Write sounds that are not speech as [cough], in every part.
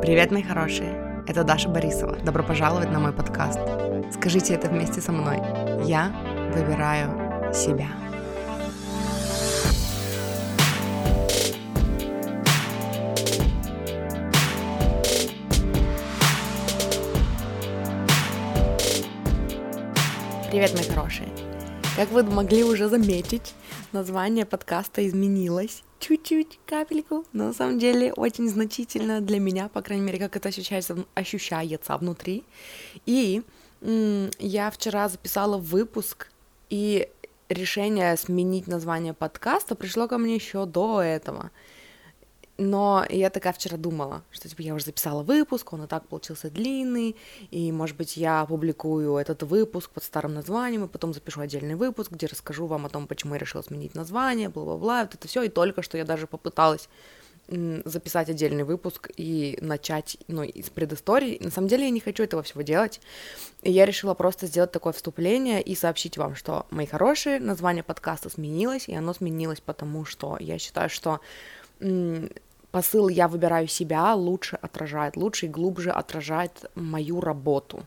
Привет, мои хорошие! Это Даша Борисова. Добро пожаловать на мой подкаст. Скажите это вместе со мной. Я выбираю себя. Привет, мои хорошие! Как вы могли уже заметить, название подкаста изменилось чуть-чуть, капельку, но на самом деле очень значительно для меня, по крайней мере, как это ощущается, ощущается внутри. И я вчера записала выпуск, и решение сменить название подкаста пришло ко мне еще до этого. Но я такая вчера думала, что типа я уже записала выпуск, он и так получился длинный, и, может быть, я опубликую этот выпуск под старым названием, и потом запишу отдельный выпуск, где расскажу вам о том, почему я решила сменить название, бла-бла-бла, вот это все, и только что я даже попыталась записать отдельный выпуск и начать, ну, из предыстории. На самом деле я не хочу этого всего делать. И я решила просто сделать такое вступление и сообщить вам, что, мои хорошие, название подкаста сменилось, и оно сменилось потому, что я считаю, что посыл «я выбираю себя» лучше отражает, лучше и глубже отражает мою работу.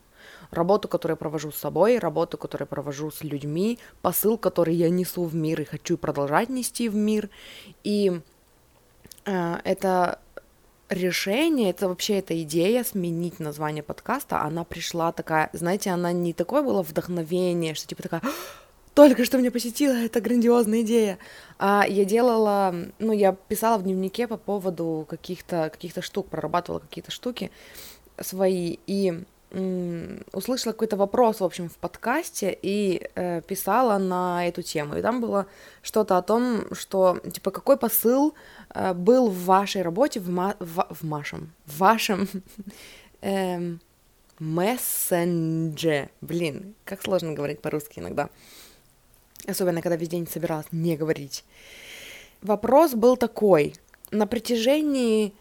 Работу, которую я провожу с собой, работу, которую я провожу с людьми, посыл, который я несу в мир и хочу продолжать нести в мир. И э, это решение, это вообще эта идея сменить название подкаста, она пришла такая, знаете, она не такое было вдохновение, что типа такая только что меня посетила эта грандиозная идея. А я делала, ну, я писала в дневнике по поводу каких-то каких штук, прорабатывала какие-то штуки свои, и м- услышала какой-то вопрос, в общем, в подкасте, и э, писала на эту тему. И там было что-то о том, что, типа, какой посыл э, был в вашей работе, в, ма- в, в вашем, в вашем... [laughs] Мессендже. Блин, как сложно говорить по-русски иногда особенно когда весь день собиралась не говорить. Вопрос был такой. На протяжении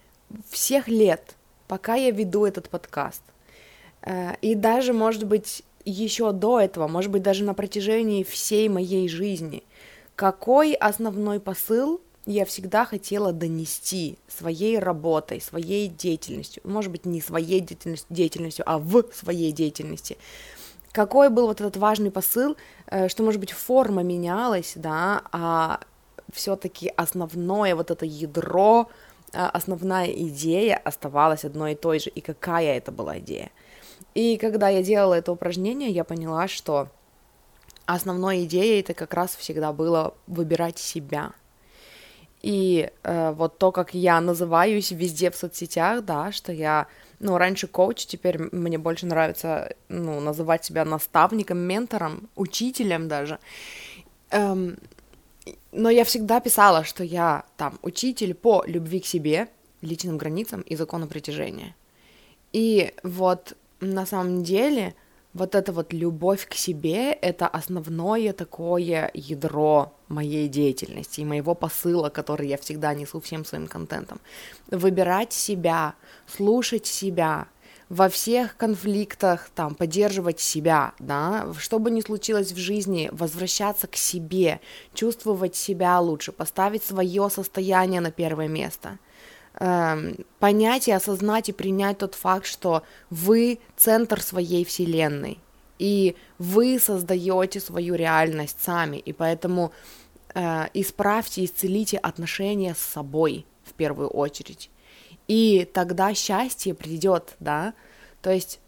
всех лет, пока я веду этот подкаст, э, и даже, может быть, еще до этого, может быть, даже на протяжении всей моей жизни, какой основной посыл я всегда хотела донести своей работой, своей деятельностью, может быть, не своей деятельностью, а в своей деятельности какой был вот этот важный посыл, э, что, может быть, форма менялась, да, а все-таки основное вот это ядро, э, основная идея оставалась одной и той же, и какая это была идея. И когда я делала это упражнение, я поняла, что основной идеей это как раз всегда было выбирать себя. И э, вот то, как я называюсь везде в соцсетях, да, что я ну, раньше коуч, теперь мне больше нравится, ну, называть себя наставником, ментором, учителем даже. Эм, но я всегда писала, что я там учитель по любви к себе, личным границам и закону притяжения. И вот на самом деле вот эта вот любовь к себе — это основное такое ядро моей деятельности и моего посыла, который я всегда несу всем своим контентом. Выбирать себя, слушать себя, во всех конфликтах там поддерживать себя, да, что бы ни случилось в жизни, возвращаться к себе, чувствовать себя лучше, поставить свое состояние на первое место — Эм, понять и осознать и принять тот факт, что вы центр своей вселенной, и вы создаете свою реальность сами, и поэтому э, исправьте, исцелите отношения с собой в первую очередь, и тогда счастье придет, да, то есть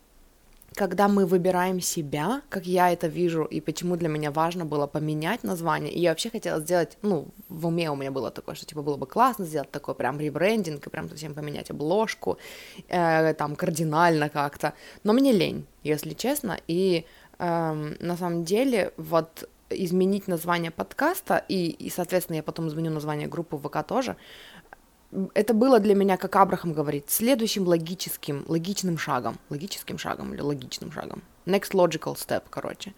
когда мы выбираем себя, как я это вижу, и почему для меня важно было поменять название, и я вообще хотела сделать, ну, в уме у меня было такое, что, типа, было бы классно сделать такой прям ребрендинг, и прям совсем поменять обложку, э, там, кардинально как-то, но мне лень, если честно, и э, на самом деле, вот, изменить название подкаста, и, и, соответственно, я потом изменю название группы ВК тоже, это было для меня, как Абрахам говорит, следующим логическим, логичным шагом, логическим шагом или логичным шагом. Next logical step, короче.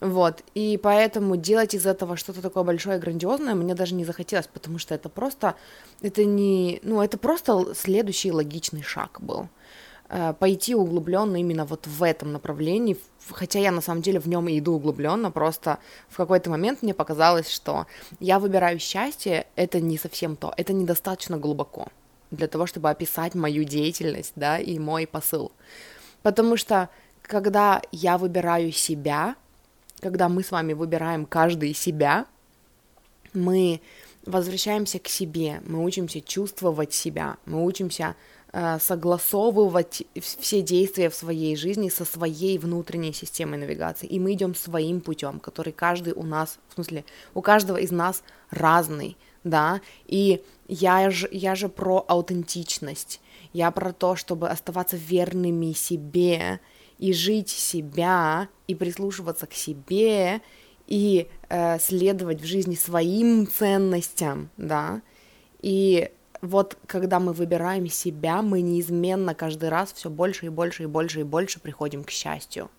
Вот, и поэтому делать из этого что-то такое большое и грандиозное мне даже не захотелось, потому что это просто, это не, ну, это просто следующий логичный шаг был. Э, пойти углубленно именно вот в этом направлении, хотя я на самом деле в нем и иду углубленно, просто в какой-то момент мне показалось, что я выбираю счастье, это не совсем то, это недостаточно глубоко. для того, чтобы описать мою деятельность, да, и мой посыл. Потому что когда я выбираю себя, когда мы с вами выбираем каждый себя, мы возвращаемся к себе, мы учимся чувствовать себя, мы учимся э, согласовывать все действия в своей жизни со своей внутренней системой навигации, и мы идем своим путем, который каждый у нас, в смысле, у каждого из нас разный, да, и я же, я же про аутентичность, я про то, чтобы оставаться верными себе и жить себя, и прислушиваться к себе, и э, следовать в жизни своим ценностям, да, и вот когда мы выбираем себя, мы неизменно каждый раз все больше и больше и больше и больше приходим к счастью.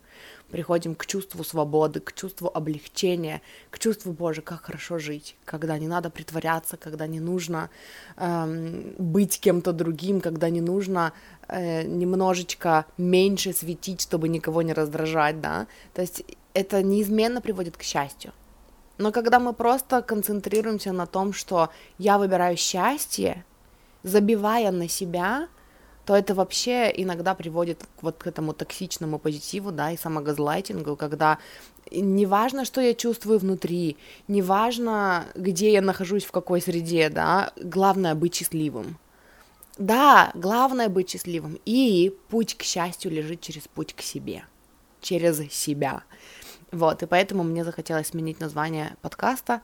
Приходим к чувству свободы, к чувству облегчения, к чувству, Боже, как хорошо жить, когда не надо притворяться, когда не нужно эм, быть кем-то другим, когда не нужно э, немножечко меньше светить, чтобы никого не раздражать, да, то есть это неизменно приводит к счастью. Но когда мы просто концентрируемся на том, что я выбираю счастье, забивая на себя, то это вообще иногда приводит вот к этому токсичному позитиву, да, и самогазлайтингу, когда неважно, что я чувствую внутри, неважно, где я нахожусь, в какой среде, да, главное быть счастливым. Да, главное быть счастливым. И путь к счастью лежит через путь к себе, через себя. Вот, и поэтому мне захотелось сменить название подкаста.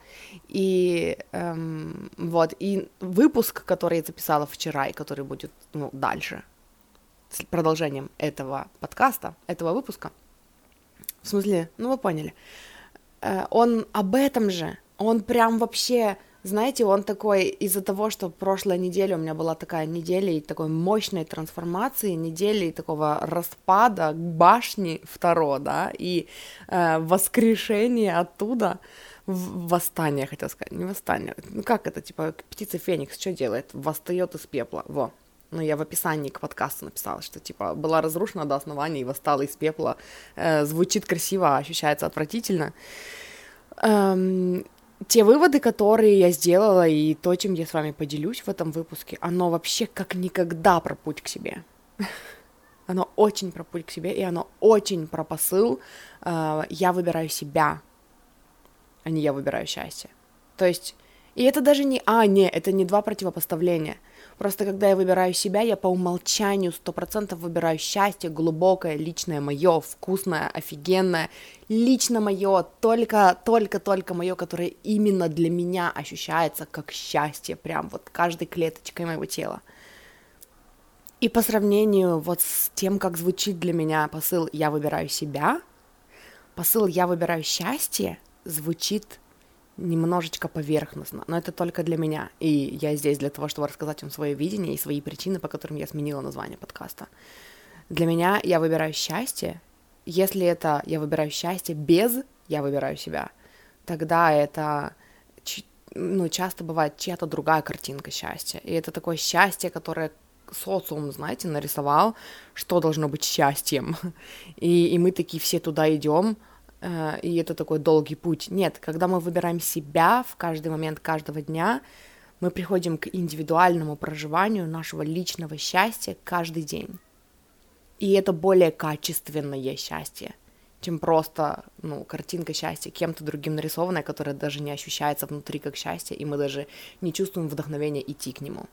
И эм, вот, и выпуск, который я записала вчера, и который будет ну, дальше, с продолжением этого подкаста, этого выпуска, в смысле, ну вы поняли, э, он об этом же, он прям вообще знаете, он такой, из-за того, что прошлая неделя у меня была такая неделя и такой мощной трансформации, недели такого распада башни второго, да, и э, воскрешение оттуда, восстание, хотел сказать, не восстание, ну как это, типа, птица Феникс что делает? Восстает из пепла, во. Ну, я в описании к подкасту написала, что, типа, была разрушена до основания и восстала из пепла. Э, звучит красиво, а ощущается отвратительно. Эм, те выводы, которые я сделала, и то, чем я с вами поделюсь в этом выпуске, оно вообще как никогда про путь к себе. [laughs] Оно очень про путь к себе, и оно очень про посыл. Э, я выбираю себя, а не я выбираю счастье. То есть, и это даже не, а, не, это не два противопоставления – Просто когда я выбираю себя, я по умолчанию сто процентов выбираю счастье, глубокое, личное мое, вкусное, офигенное, лично мое, только, только, только мое, которое именно для меня ощущается как счастье, прям вот каждой клеточкой моего тела. И по сравнению вот с тем, как звучит для меня посыл «я выбираю себя», посыл «я выбираю счастье» звучит немножечко поверхностно, но это только для меня, и я здесь для того, чтобы рассказать вам свое видение и свои причины, по которым я сменила название подкаста. Для меня я выбираю счастье, если это я выбираю счастье без я выбираю себя, тогда это ну, часто бывает чья-то другая картинка счастья. И это такое счастье, которое социум, знаете, нарисовал, что должно быть счастьем. [laughs] И, и мы такие все туда идем, и это такой долгий путь. Нет, когда мы выбираем себя в каждый момент каждого дня, мы приходим к индивидуальному проживанию нашего личного счастья каждый день. И это более качественное счастье, чем просто, ну, картинка счастья кем-то другим нарисованная, которая даже не ощущается внутри как счастье, и мы даже не чувствуем вдохновения идти к нему.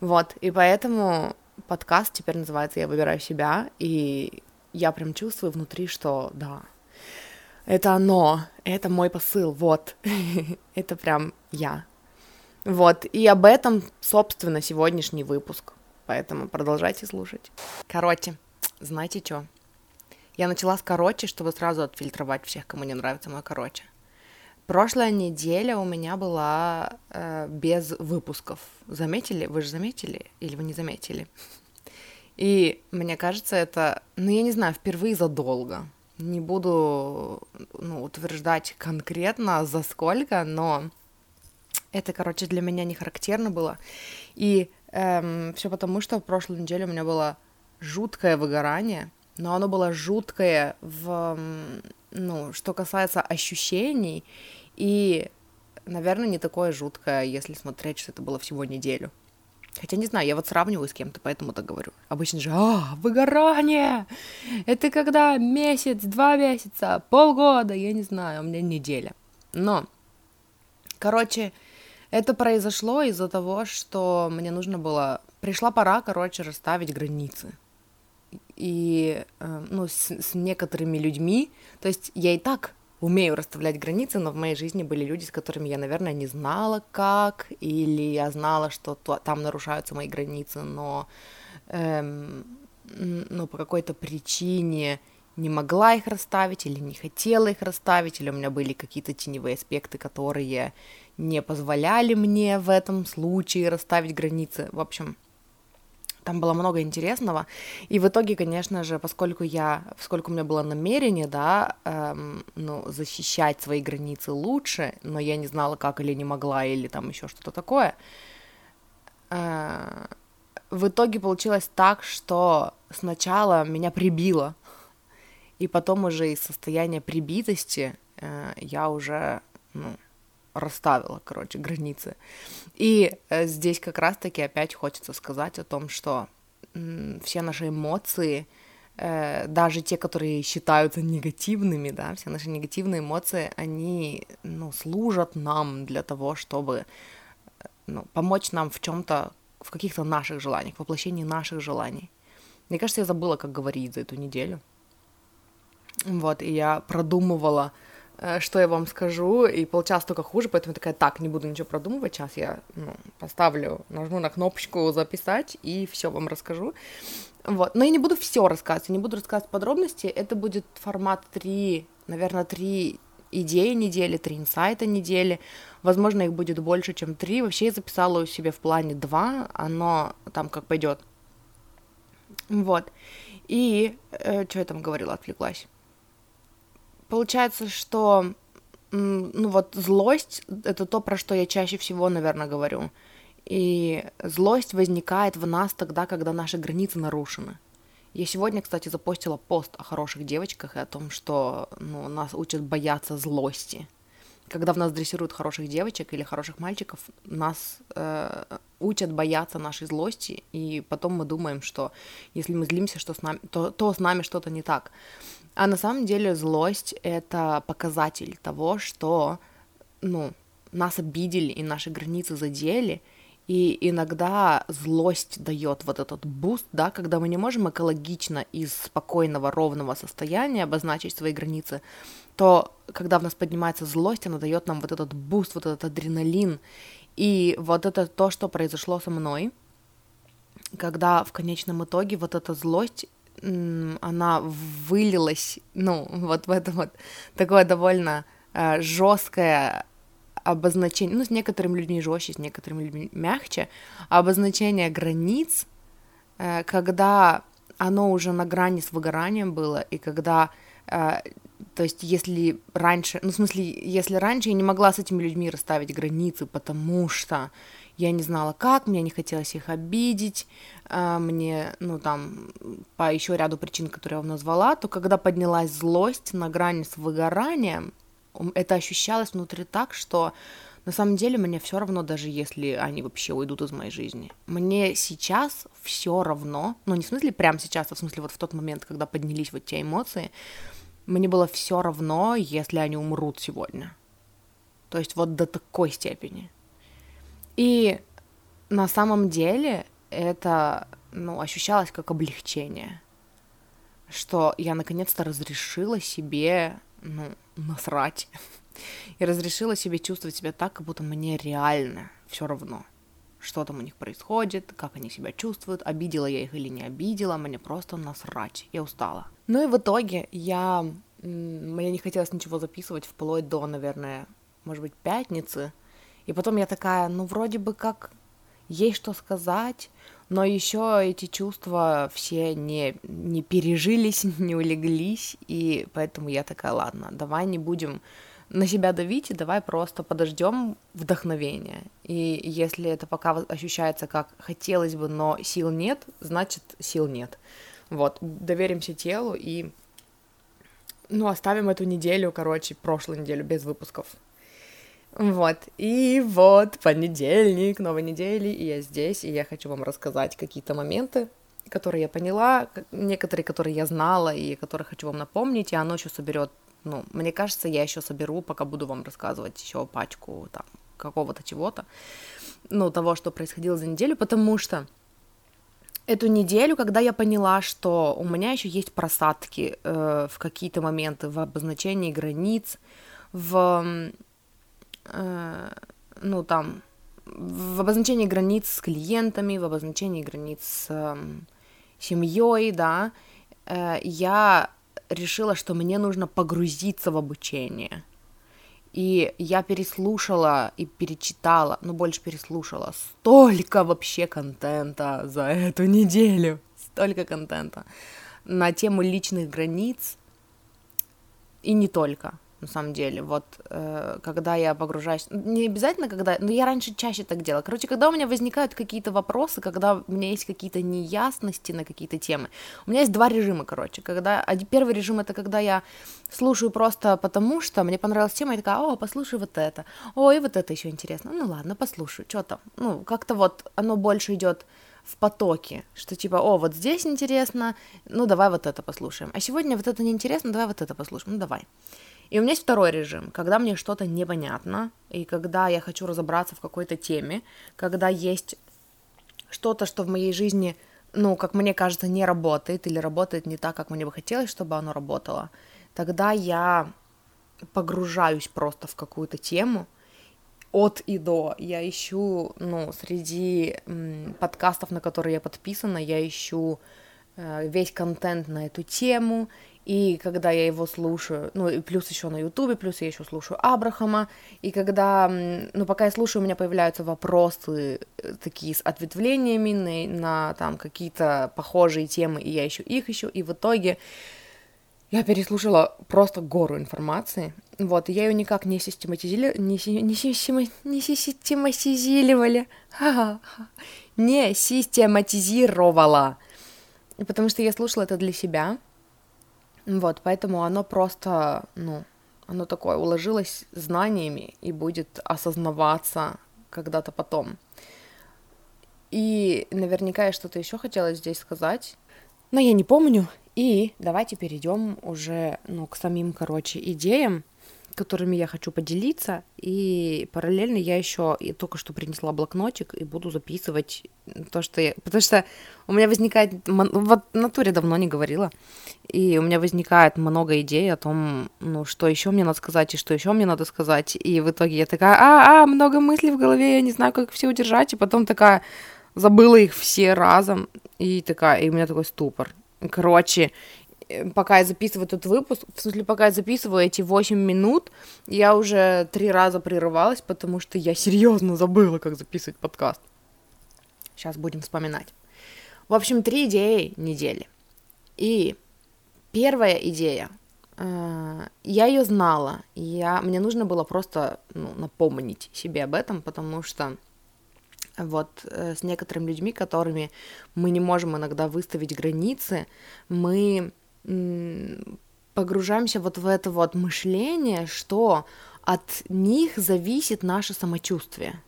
Вот, и поэтому подкаст теперь называется «Я выбираю себя», и я прям чувствую внутри, что да, это оно, это мой посыл, вот, [laughs] это прям я. Вот, и об этом, собственно, сегодняшний выпуск, поэтому продолжайте слушать. Короче, знаете что? Я начала с короче, чтобы сразу отфильтровать всех, кому не нравится мой короче. Прошлая неделя у меня была э, без выпусков. Заметили? Вы же заметили? Или вы не заметили? И мне кажется, это, ну я не знаю, впервые за долго. Не буду ну, утверждать конкретно за сколько, но это, короче, для меня не характерно было. И эм, все потому, что в прошлой неделе у меня было жуткое выгорание, но оно было жуткое в, ну, что касается ощущений, и, наверное, не такое жуткое, если смотреть, что это было всего неделю. Хотя не знаю, я вот сравниваю с кем-то, поэтому так говорю. Обычно же, а, выгорание! Это когда месяц, два месяца, полгода, я не знаю, у меня неделя. Но, короче, это произошло из-за того, что мне нужно было... Пришла пора, короче, расставить границы. И, э, ну, с, с некоторыми людьми, то есть я и так умею расставлять границы, но в моей жизни были люди, с которыми я, наверное, не знала как, или я знала, что то, там нарушаются мои границы, но эм, ну, по какой-то причине не могла их расставить, или не хотела их расставить, или у меня были какие-то теневые аспекты, которые не позволяли мне в этом случае расставить границы. В общем, там было много интересного. И в итоге, конечно же, поскольку я, поскольку у меня было намерение, да, эм, ну, защищать свои границы лучше, но я не знала, как или не могла, или там еще что-то такое, э, в итоге получилось так, что сначала меня прибило, и потом уже из состояния прибитости э, я уже, ну, расставила, короче, границы. И э, здесь как раз-таки опять хочется сказать о том, что все наши эмоции, э, даже те, которые считаются негативными, да, все наши негативные эмоции, они, ну, служат нам для того, чтобы, э, ну, помочь нам в чем-то, в каких-то наших желаниях, воплощении наших желаний. Мне кажется, я забыла, как говорить за эту неделю. Вот, и я продумывала, что я вам скажу, и получалось только хуже, поэтому я такая, так, не буду ничего продумывать, сейчас я ну, поставлю, нажму на кнопочку записать, и все вам расскажу. Вот, но я не буду все рассказывать, я не буду рассказывать подробности, это будет формат 3, наверное, 3 идеи недели, 3 инсайта недели, возможно, их будет больше, чем 3, вообще я записала у себя в плане 2, оно там как пойдет. Вот, и, э, что я там говорила, отвлеклась получается, что ну вот злость — это то, про что я чаще всего, наверное, говорю. И злость возникает в нас тогда, когда наши границы нарушены. Я сегодня, кстати, запостила пост о хороших девочках и о том, что ну, нас учат бояться злости. Когда в нас дрессируют хороших девочек или хороших мальчиков, нас э, учат бояться нашей злости, и потом мы думаем, что если мы злимся, что с нами, то, то с нами что-то не так. А на самом деле злость — это показатель того, что, ну, нас обидели и наши границы задели, и иногда злость дает вот этот boost, да, когда мы не можем экологично из спокойного, ровного состояния обозначить свои границы, то когда в нас поднимается злость, она дает нам вот этот boost, вот этот адреналин. И вот это то, что произошло со мной, когда в конечном итоге вот эта злость она вылилась, ну, вот в это вот такое довольно э, жесткое обозначение, ну, с некоторыми людьми жестче, с некоторыми людьми мягче, обозначение границ, э, когда оно уже на грани с выгоранием было, и когда, э, то есть, если раньше, ну, в смысле, если раньше я не могла с этими людьми расставить границы, потому что я не знала как, мне не хотелось их обидеть, а, мне, ну, там, по еще ряду причин, которые я вам назвала, то когда поднялась злость на грани с выгоранием, это ощущалось внутри так, что на самом деле мне все равно, даже если они вообще уйдут из моей жизни. Мне сейчас все равно, ну не в смысле прямо сейчас, а в смысле вот в тот момент, когда поднялись вот те эмоции, мне было все равно, если они умрут сегодня. То есть вот до такой степени. И на самом деле это ну, ощущалось как облегчение, что я наконец-то разрешила себе ну, насрать. [laughs] И разрешила себе чувствовать себя так, как будто мне реально все равно, что там у них происходит, как они себя чувствуют, обидела я их или не обидела, мне просто насрать, я устала. Ну и в итоге я... Мне не хотелось ничего записывать вплоть до, наверное, может быть, пятницы, и потом я такая, ну, вроде бы как есть что сказать, но еще эти чувства все не, не пережились, [laughs] не улеглись, и поэтому я такая, ладно, давай не будем на себя давить, и давай просто подождем вдохновения. И если это пока ощущается как хотелось бы, но сил нет, значит сил нет. Вот, доверимся телу и, ну, оставим эту неделю, короче, прошлую неделю без выпусков. Вот, и вот понедельник, новой недели, и я здесь, и я хочу вам рассказать какие-то моменты, которые я поняла, некоторые, которые я знала, и которые хочу вам напомнить, и оно еще соберет, ну, мне кажется, я еще соберу, пока буду вам рассказывать еще пачку там какого-то чего-то, ну, того, что происходило за неделю, потому что эту неделю, когда я поняла, что у меня еще есть просадки э, в какие-то моменты в обозначении границ, в, ну, там, в обозначении границ с клиентами, в обозначении границ с э, семьей, да, э, я решила, что мне нужно погрузиться в обучение. И я переслушала и перечитала, ну больше переслушала, столько вообще контента за эту неделю, столько контента на тему личных границ и не только на самом деле. Вот э, когда я погружаюсь, не обязательно когда, но я раньше чаще так делала. Короче, когда у меня возникают какие-то вопросы, когда у меня есть какие-то неясности на какие-то темы, у меня есть два режима, короче. Когда первый режим это когда я слушаю просто потому, что мне понравилась тема, я такая, о, послушай вот это, ой, вот это еще интересно, ну ладно, послушаю, что там, ну как-то вот оно больше идет в потоке, что типа, о, вот здесь интересно, ну давай вот это послушаем, а сегодня вот это неинтересно, давай вот это послушаем, ну давай. И у меня есть второй режим, когда мне что-то непонятно, и когда я хочу разобраться в какой-то теме, когда есть что-то, что в моей жизни, ну, как мне кажется, не работает или работает не так, как мне бы хотелось, чтобы оно работало, тогда я погружаюсь просто в какую-то тему от и до. Я ищу, ну, среди м, подкастов, на которые я подписана, я ищу э, весь контент на эту тему, и когда я его слушаю, ну, и плюс еще на Ютубе, плюс я еще слушаю Абрахама, и когда, ну, пока я слушаю, у меня появляются вопросы э, такие с ответвлениями на, на там какие-то похожие темы, и я ищу их еще, и в итоге я переслушала просто гору информации, вот, и я ее никак не систематизировали, не, не, система, не систематизировали, не систематизировала, потому что я слушала это для себя, вот, поэтому оно просто, ну, оно такое уложилось знаниями и будет осознаваться когда-то потом. И наверняка я что-то еще хотела здесь сказать, но я не помню. И давайте перейдем уже, ну, к самим, короче, идеям которыми я хочу поделиться, и параллельно я еще и только что принесла блокнотик и буду записывать то, что я... Потому что у меня возникает... Вот натуре давно не говорила, и у меня возникает много идей о том, ну, что еще мне надо сказать, и что еще мне надо сказать, и в итоге я такая, а, а, много мыслей в голове, я не знаю, как все удержать, и потом такая забыла их все разом, и такая, и у меня такой ступор. Короче, пока я записываю этот выпуск, в смысле, пока я записываю эти 8 минут, я уже три раза прерывалась, потому что я серьезно забыла, как записывать подкаст. Сейчас будем вспоминать. В общем, три идеи недели. И первая идея, э, я ее знала, я, мне нужно было просто ну, напомнить себе об этом, потому что вот э, с некоторыми людьми, которыми мы не можем иногда выставить границы, мы погружаемся вот в это вот мышление, что от них зависит наше самочувствие.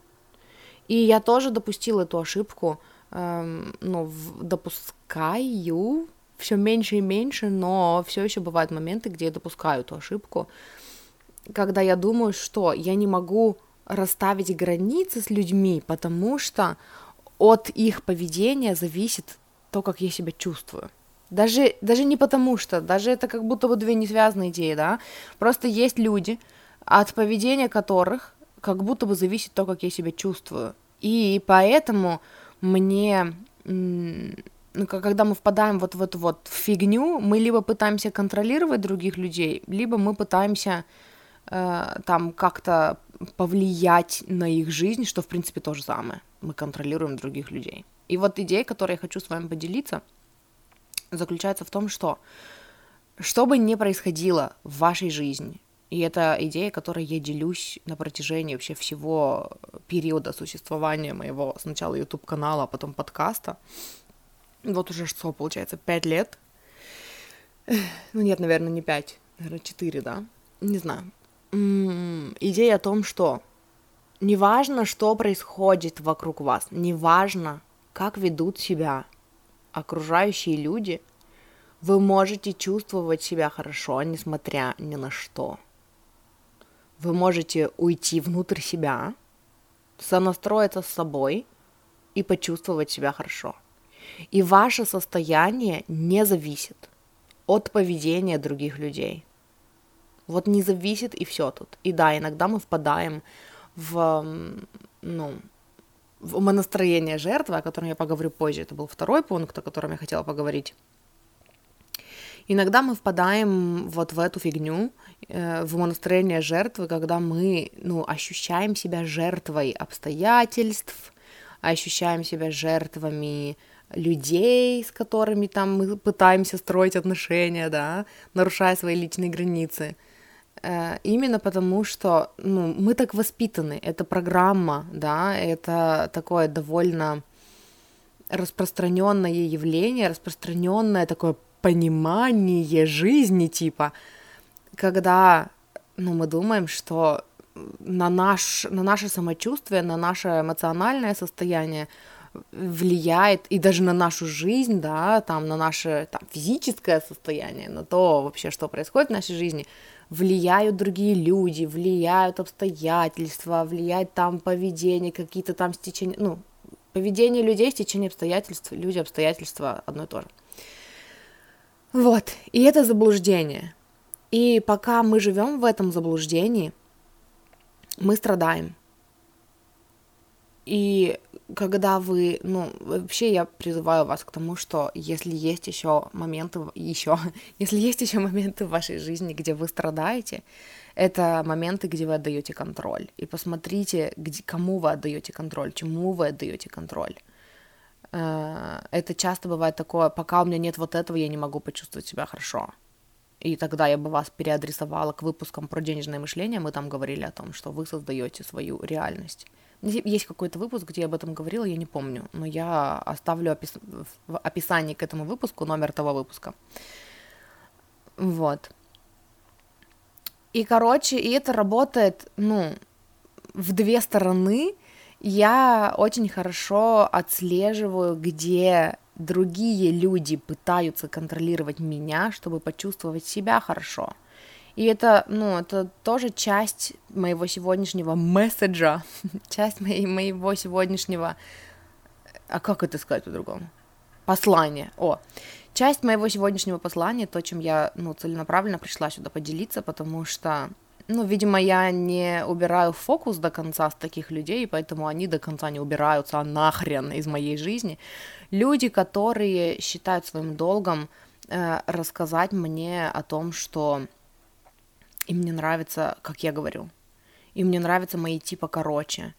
И я тоже допустила эту ошибку, эм, ну, допускаю все меньше и меньше, но все еще бывают моменты, где я допускаю эту ошибку, когда я думаю, что я не могу расставить границы с людьми, потому что от их поведения зависит то, как я себя чувствую. Даже, даже не потому что, даже это как будто бы две несвязанные идеи, да. Просто есть люди, от поведения которых как будто бы зависит то, как я себя чувствую. И поэтому мне, ну, когда мы впадаем вот в эту вот фигню, мы либо пытаемся контролировать других людей, либо мы пытаемся э, там как-то повлиять на их жизнь, что в принципе то же самое. Мы контролируем других людей. И вот идея, которой я хочу с вами поделиться – заключается в том, что что бы ни происходило в вашей жизни, и это идея, которой я делюсь на протяжении вообще всего периода существования моего сначала YouTube-канала, а потом подкаста. Вот уже что, получается, пять лет. [sighs] Ну нет, наверное, не пять, наверное, четыре, да? Не знаю. М-м, идея о том, что неважно, что происходит вокруг вас, неважно, как ведут себя окружающие люди, вы можете чувствовать себя хорошо, несмотря ни на что. Вы можете уйти внутрь себя, сонастроиться с собой и почувствовать себя хорошо. И ваше состояние не зависит от поведения других людей. Вот не зависит и все тут. И да, иногда мы впадаем в, ну, умонастроение жертвы, о котором я поговорю позже. Это был второй пункт, о котором я хотела поговорить. Иногда мы впадаем вот в эту фигню, э, в умонастроение жертвы, когда мы, ну, ощущаем себя жертвой обстоятельств, ощущаем себя жертвами людей, с которыми там мы пытаемся строить отношения, да, нарушая свои личные границы. Э, именно потому, что ну, мы так воспитаны, это программа, да, это такое довольно распространенное явление, распространенное такое понимание жизни, типа, когда ну, мы думаем, что на, наш, на наше самочувствие, на наше эмоциональное состояние влияет и даже на нашу жизнь, да, там, на наше там, физическое состояние, на то вообще, что происходит в нашей жизни, влияют другие люди, влияют обстоятельства, влияет там поведение, какие-то там стечения, ну, поведение людей, стечение обстоятельств, люди, обстоятельства одно и то же. Вот, и это заблуждение. И пока мы живем в этом заблуждении, мы страдаем. И когда вы, ну, вообще я призываю вас к тому, что если есть еще моменты, еще, [laughs] если есть еще моменты в вашей жизни, где вы страдаете, это моменты, где вы отдаете контроль. И посмотрите, где, кому вы отдаете контроль, чему вы отдаете контроль. Э, это часто бывает такое, пока у меня нет вот этого, я не могу почувствовать себя хорошо. И тогда я бы вас переадресовала к выпускам про денежное мышление. Мы там говорили о том, что вы создаете свою реальность. Есть какой-то выпуск, где я об этом говорила, я не помню, но я оставлю опис... в описании к этому выпуску номер того выпуска. Вот. И, короче, и это работает, ну, в две стороны. Я очень хорошо отслеживаю, где другие люди пытаются контролировать меня, чтобы почувствовать себя хорошо. И это, ну, это тоже часть моего сегодняшнего месседжа, [laughs] часть моей, моего сегодняшнего, а как это сказать по-другому? Послание, о, часть моего сегодняшнего послания, то, чем я, ну, целенаправленно пришла сюда поделиться, потому что, ну, видимо, я не убираю фокус до конца с таких людей, поэтому они до конца не убираются а нахрен из моей жизни. Люди, которые считают своим долгом э, рассказать мне о том, что и мне нравится, как я говорю, и мне нравятся мои типа короче.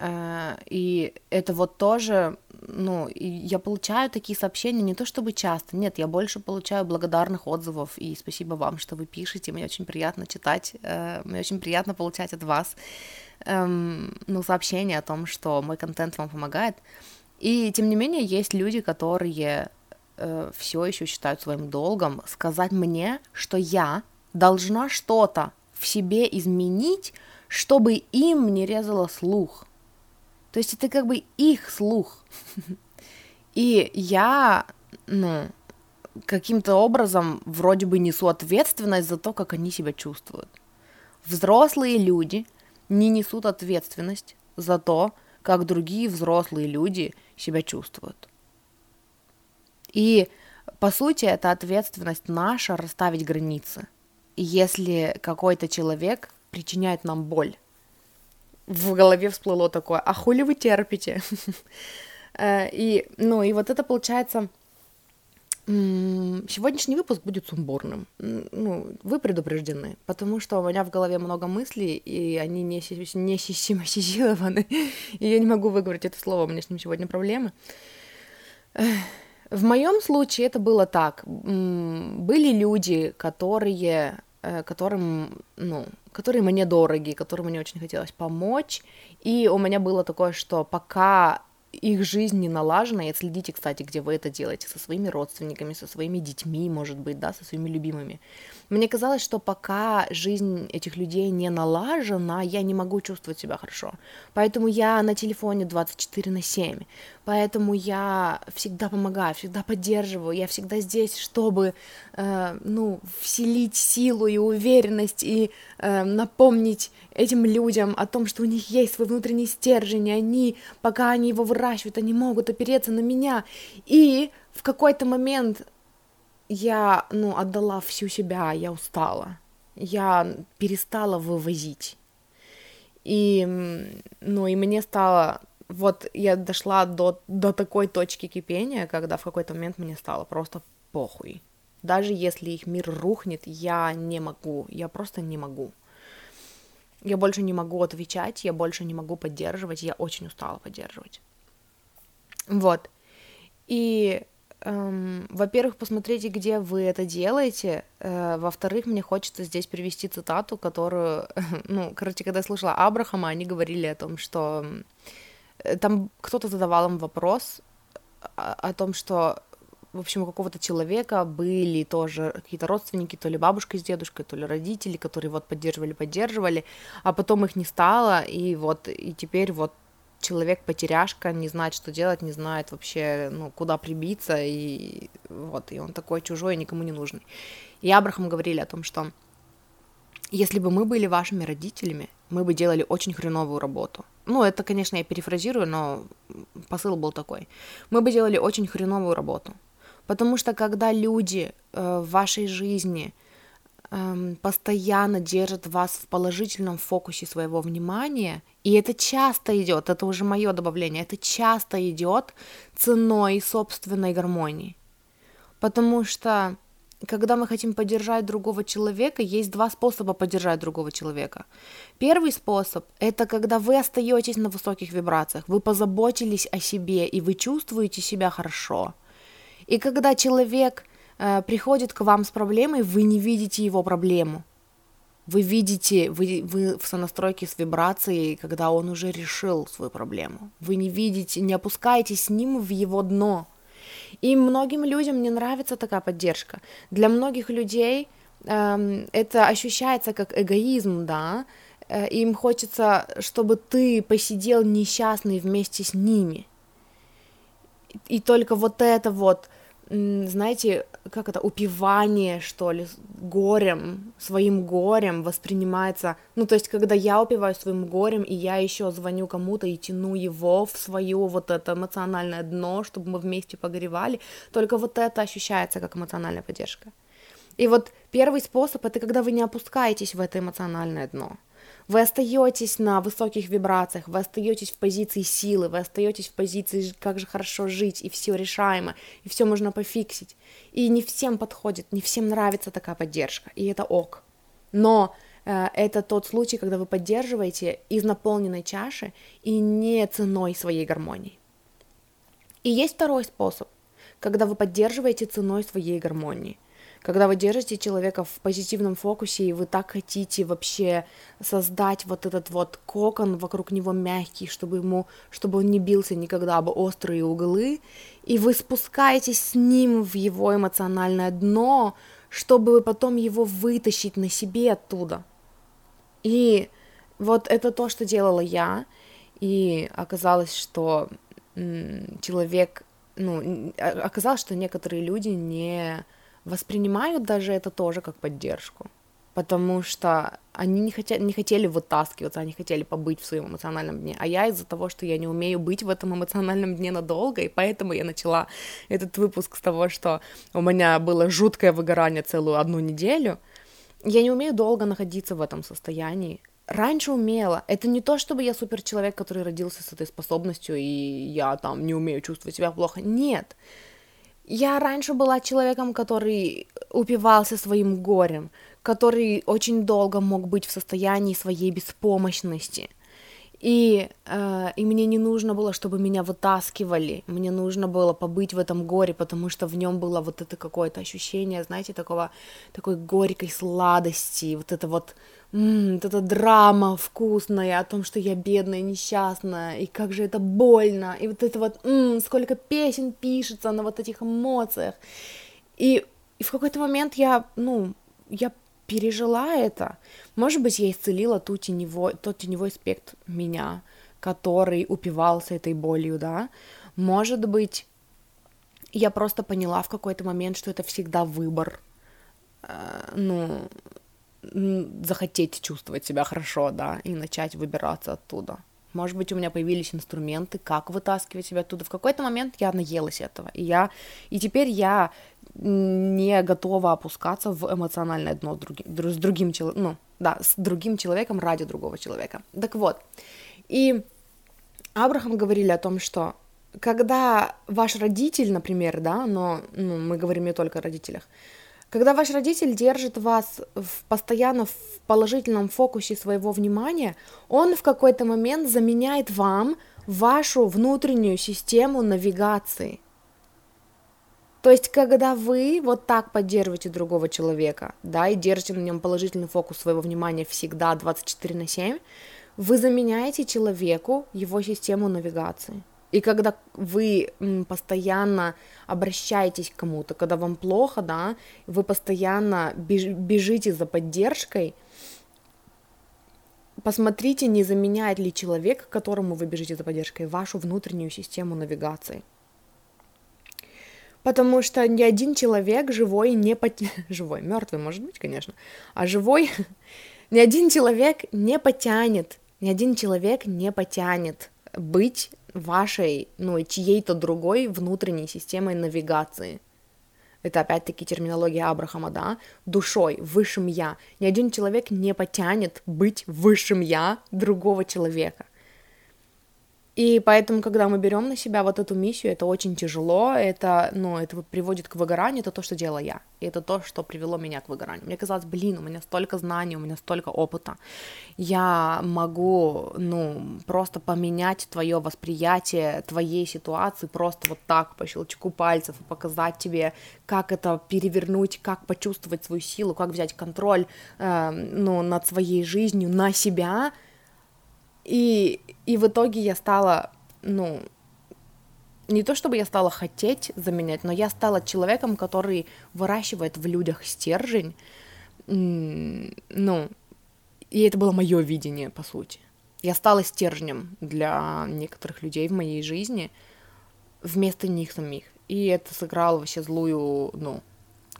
Э, и это вот тоже, ну, я получаю такие сообщения не то чтобы часто, нет, я больше получаю благодарных отзывов, и спасибо вам, что вы пишете, мне очень приятно читать, э, мне очень приятно получать от вас, эм, ну, сообщения о том, что мой контент вам помогает. И тем не менее есть люди, которые э, все еще считают своим долгом сказать мне, что я должна что-то в себе изменить, чтобы им не резало слух. То есть это как бы их слух. [laughs] И я, ну, каким-то образом вроде бы несу ответственность за то, как они себя чувствуют. Взрослые люди не несут ответственность за то, как другие взрослые люди себя чувствуют. И, по сути, это ответственность наша расставить границы – если какой-то человек причиняет нам боль. В голове всплыло такое, а хули вы терпите? [laughs] Э, и, ну, и вот это получается... Сегодняшний выпуск будет сумбурным. Ну, вы предупреждены, потому что у меня в голове много мыслей, и они не, не систематизированы, [laughs] и я не могу выговорить это слово, у меня с ним сегодня проблемы. В моем случае это было так. Были люди, которые которым, ну, которые мне дороги, которым мне очень хотелось помочь. И у меня было такое, что пока их жизнь не налажена, и отследите, кстати, где вы это делаете, со своими родственниками, со своими детьми, может быть, да, со своими любимыми. Мне казалось, что пока жизнь этих людей не налажена, я не могу чувствовать себя хорошо. Поэтому я на телефоне 24 на 7. Поэтому я всегда помогаю, всегда поддерживаю, я всегда здесь, чтобы, э, ну, вселить силу и уверенность и э, напомнить этим людям о том, что у них есть свой внутренний стержень, и они, пока они его выращивают, они могут опереться на меня. И в какой-то момент я, ну, отдала всю себя, я устала. Я перестала вывозить. И, ну, и мне стало... Вот я дошла до, до такой точки кипения, когда в какой-то момент мне стало просто похуй. Даже если их мир рухнет, я не могу, я просто не могу. Я больше не могу отвечать, я больше не могу поддерживать, я очень устала поддерживать. Вот. И Эм, во-первых, посмотрите, где вы это делаете. Э, во-вторых, мне хочется здесь привести цитату, которую, [laughs] ну, короче, когда я слушала Абрахама, они говорили о том, что э, там кто-то задавал им вопрос о, о том, что в общем, у какого-то человека были тоже какие-то родственники, то ли бабушка с дедушкой, то ли родители, которые вот поддерживали, поддерживали, а потом их не стало, и вот, и теперь вот человек-потеряшка, не знает, что делать, не знает вообще, ну, куда прибиться, и вот, и он такой чужой, никому не нужный. И Абрахам говорили о том, что если бы мы были вашими родителями, мы бы делали очень хреновую работу. Ну, это, конечно, я перефразирую, но посыл был такой. Мы бы делали очень хреновую работу. Потому что когда люди э, в вашей жизни постоянно держат вас в положительном фокусе своего внимания, и это часто идет, это уже мое добавление, это часто идет ценой собственной гармонии. Потому что когда мы хотим поддержать другого человека, есть два способа поддержать другого человека. Первый способ – это когда вы остаетесь на высоких вибрациях, вы позаботились о себе, и вы чувствуете себя хорошо. И когда человек приходит к вам с проблемой, вы не видите его проблему. Вы видите, вы, вы в сонастройке с вибрацией, когда он уже решил свою проблему. Вы не видите, не опускаетесь с ним в его дно. И многим людям не нравится такая поддержка. Для многих людей эм, это ощущается как эгоизм, да, э, им хочется, чтобы ты посидел несчастный вместе с ними. И только вот это вот знаете, как это, упивание, что ли, горем, своим горем воспринимается, ну, то есть, когда я упиваюсь своим горем, и я еще звоню кому-то и тяну его в свое вот это эмоциональное дно, чтобы мы вместе погревали, только вот это ощущается как эмоциональная поддержка. И вот первый способ — это когда вы не опускаетесь в это эмоциональное дно — вы остаетесь на высоких вибрациях, вы остаетесь в позиции силы, вы остаетесь в позиции, как же хорошо жить, и все решаемо, и все можно пофиксить. И не всем подходит, не всем нравится такая поддержка, и это ок. Но э, это тот случай, когда вы поддерживаете из наполненной чаши и не ценой своей гармонии. И есть второй способ, когда вы поддерживаете ценой своей гармонии – когда вы держите человека в позитивном фокусе, и вы так хотите вообще создать вот этот вот кокон вокруг него мягкий, чтобы ему, чтобы он не бился никогда об острые углы, и вы спускаетесь с ним в его эмоциональное дно, чтобы потом его вытащить на себе оттуда. И вот это то, что делала я, и оказалось, что человек, ну, оказалось, что некоторые люди не воспринимают даже это тоже как поддержку, потому что они не, хотя, не хотели вытаскиваться, они хотели побыть в своем эмоциональном дне, а я из-за того, что я не умею быть в этом эмоциональном дне надолго, и поэтому я начала этот выпуск с того, что у меня было жуткое выгорание целую одну неделю, я не умею долго находиться в этом состоянии, раньше умела. Это не то, чтобы я супер человек, который родился с этой способностью, и я там не умею чувствовать себя плохо. Нет. Я раньше была человеком, который упивался своим горем, который очень долго мог быть в состоянии своей беспомощности. И, э, и мне не нужно было, чтобы меня вытаскивали, мне нужно было побыть в этом горе, потому что в нем было вот это какое-то ощущение, знаете, такого, такой горькой сладости, вот это вот, м-м, вот эта драма вкусная о том, что я бедная, несчастная, и как же это больно, и вот это вот, м-м, сколько песен пишется на вот этих эмоциях. И, и в какой-то момент я, ну, я пережила это. Может быть, я исцелила ту теневой, тот теневой аспект меня, который упивался этой болью, да. Может быть, я просто поняла в какой-то момент, что это всегда выбор. Э, ну, захотеть чувствовать себя хорошо, да, и начать выбираться оттуда. Может быть, у меня появились инструменты, как вытаскивать себя оттуда. В какой-то момент я наелась этого. И я, и теперь я не готова опускаться в эмоциональное дно с другим, с другим человеком, ну, да, с другим человеком ради другого человека. Так вот, и Абрахам говорили о том, что когда ваш родитель, например, да, но ну, мы говорим не только о родителях, когда ваш родитель держит вас в, постоянно в положительном фокусе своего внимания, он в какой-то момент заменяет вам вашу внутреннюю систему навигации – то есть, когда вы вот так поддерживаете другого человека, да, и держите на нем положительный фокус своего внимания всегда 24 на 7, вы заменяете человеку его систему навигации. И когда вы постоянно обращаетесь к кому-то, когда вам плохо, да, вы постоянно бежите за поддержкой, посмотрите, не заменяет ли человек, к которому вы бежите за поддержкой, вашу внутреннюю систему навигации. Потому что ни один человек живой не потянет... [laughs] Живой, мертвый, может быть, конечно. А живой... [laughs] ни один человек не потянет, ни один человек не потянет быть вашей, ну, чьей-то другой внутренней системой навигации. Это опять-таки терминология Абрахама, да? Душой, высшим я. Ни один человек не потянет быть высшим я другого человека. И поэтому, когда мы берем на себя вот эту миссию, это очень тяжело, это, ну, это приводит к выгоранию, это то, что делала я, и это то, что привело меня к выгоранию. Мне казалось, блин, у меня столько знаний, у меня столько опыта, я могу, ну, просто поменять твое восприятие твоей ситуации просто вот так, по щелчку пальцев, и показать тебе, как это перевернуть, как почувствовать свою силу, как взять контроль, э, ну, над своей жизнью, на себя, и, и в итоге я стала, ну, не то чтобы я стала хотеть заменять, но я стала человеком, который выращивает в людях стержень, ну, и это было мое видение, по сути. Я стала стержнем для некоторых людей в моей жизни вместо них самих. И это сыграло вообще злую, ну,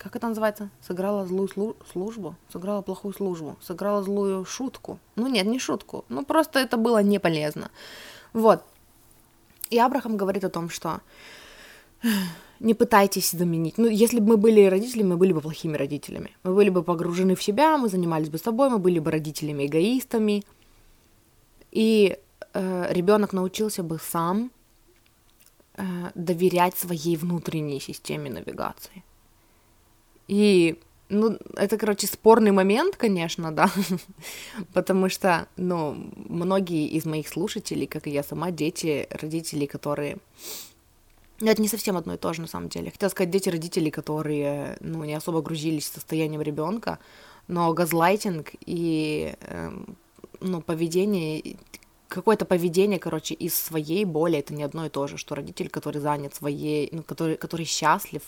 как это называется? Сыграла злую слу- службу? Сыграла плохую службу? Сыграла злую шутку? Ну нет, не шутку. Ну просто это было не полезно. Вот. И Абрахам говорит о том, что не пытайтесь заменить. Ну, если бы мы были родителями, мы были бы плохими родителями. Мы были бы погружены в себя, мы занимались бы собой, мы были бы родителями-эгоистами. И э, ребенок научился бы сам э, доверять своей внутренней системе навигации. И, ну, это, короче, спорный момент, конечно, да, [laughs] потому что, ну, многие из моих слушателей, как и я сама, дети родителей, которые... Ну, это не совсем одно и то же, на самом деле. Хотела сказать, дети родителей, которые, ну, не особо грузились состоянием ребенка, но газлайтинг и, э, ну, поведение какое-то поведение, короче, из своей боли, это не одно и то же, что родитель, который занят своей, ну, который, который счастлив,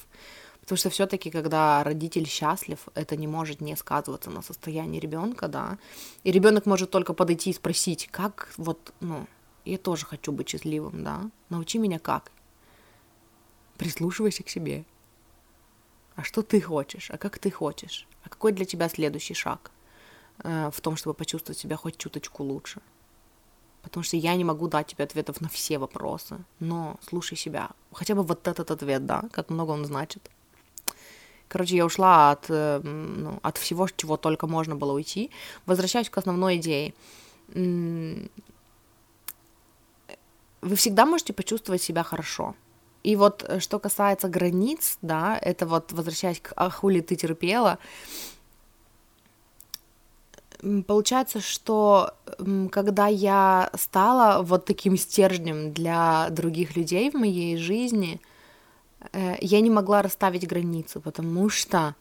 Потому что все-таки, когда родитель счастлив, это не может не сказываться на состоянии ребенка, да. И ребенок может только подойти и спросить, как вот, ну, я тоже хочу быть счастливым, да. Научи меня как. Прислушивайся к себе. А что ты хочешь? А как ты хочешь? А какой для тебя следующий шаг э, в том, чтобы почувствовать себя хоть чуточку лучше? Потому что я не могу дать тебе ответов на все вопросы, но слушай себя. Хотя бы вот этот ответ, да, как много он значит. Короче, я ушла от, э, ну, от всего, чего только можно было уйти. Возвращаюсь к основной идее. Вы всегда можете почувствовать себя хорошо. И вот э, что касается границ, да, это вот, возвращаясь к «А хули ты терпела», получается, что когда я стала вот таким стержнем для других людей в моей жизни, я не могла расставить границы, потому что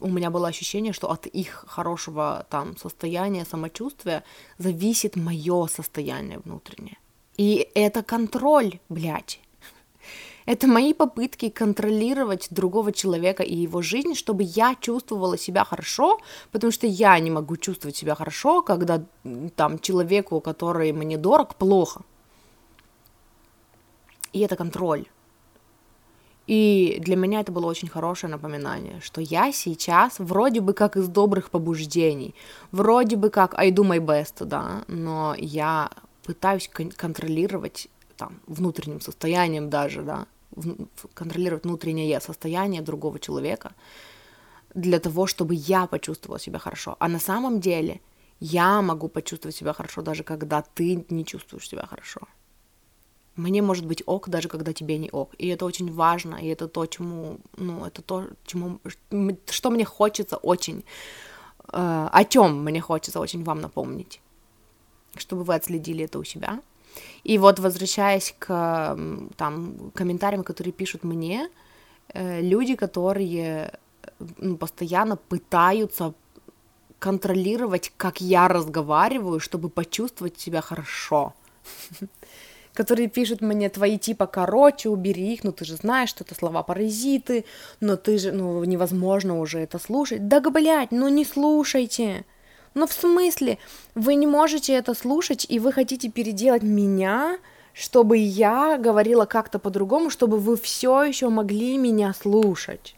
у меня было ощущение, что от их хорошего там состояния, самочувствия зависит мое состояние внутреннее. И это контроль, блядь. Это мои попытки контролировать другого человека и его жизнь, чтобы я чувствовала себя хорошо, потому что я не могу чувствовать себя хорошо, когда там человеку, который мне дорог, плохо. И это контроль. И для меня это было очень хорошее напоминание, что я сейчас вроде бы как из добрых побуждений, вроде бы как I do my best, да, но я пытаюсь кон- контролировать там внутренним состоянием даже, да, контролировать внутреннее состояние другого человека для того, чтобы я почувствовала себя хорошо. А на самом деле я могу почувствовать себя хорошо, даже когда ты не чувствуешь себя хорошо. Мне может быть ок, даже когда тебе не ок. И это очень важно, и это то, чему, ну, это то, чему, что мне хочется очень, э, о чем мне хочется очень вам напомнить, чтобы вы отследили это у себя, и вот возвращаясь к там, комментариям, которые пишут мне, э, люди, которые ну, постоянно пытаются контролировать, как я разговариваю, чтобы почувствовать себя хорошо. [laughs] Которые пишут мне твои типа короче, убери их, ну ты же знаешь, что это слова паразиты, но ты же, ну невозможно уже это слушать. Да, блядь, ну не слушайте. Но в смысле, вы не можете это слушать, и вы хотите переделать меня, чтобы я говорила как-то по-другому, чтобы вы все еще могли меня слушать.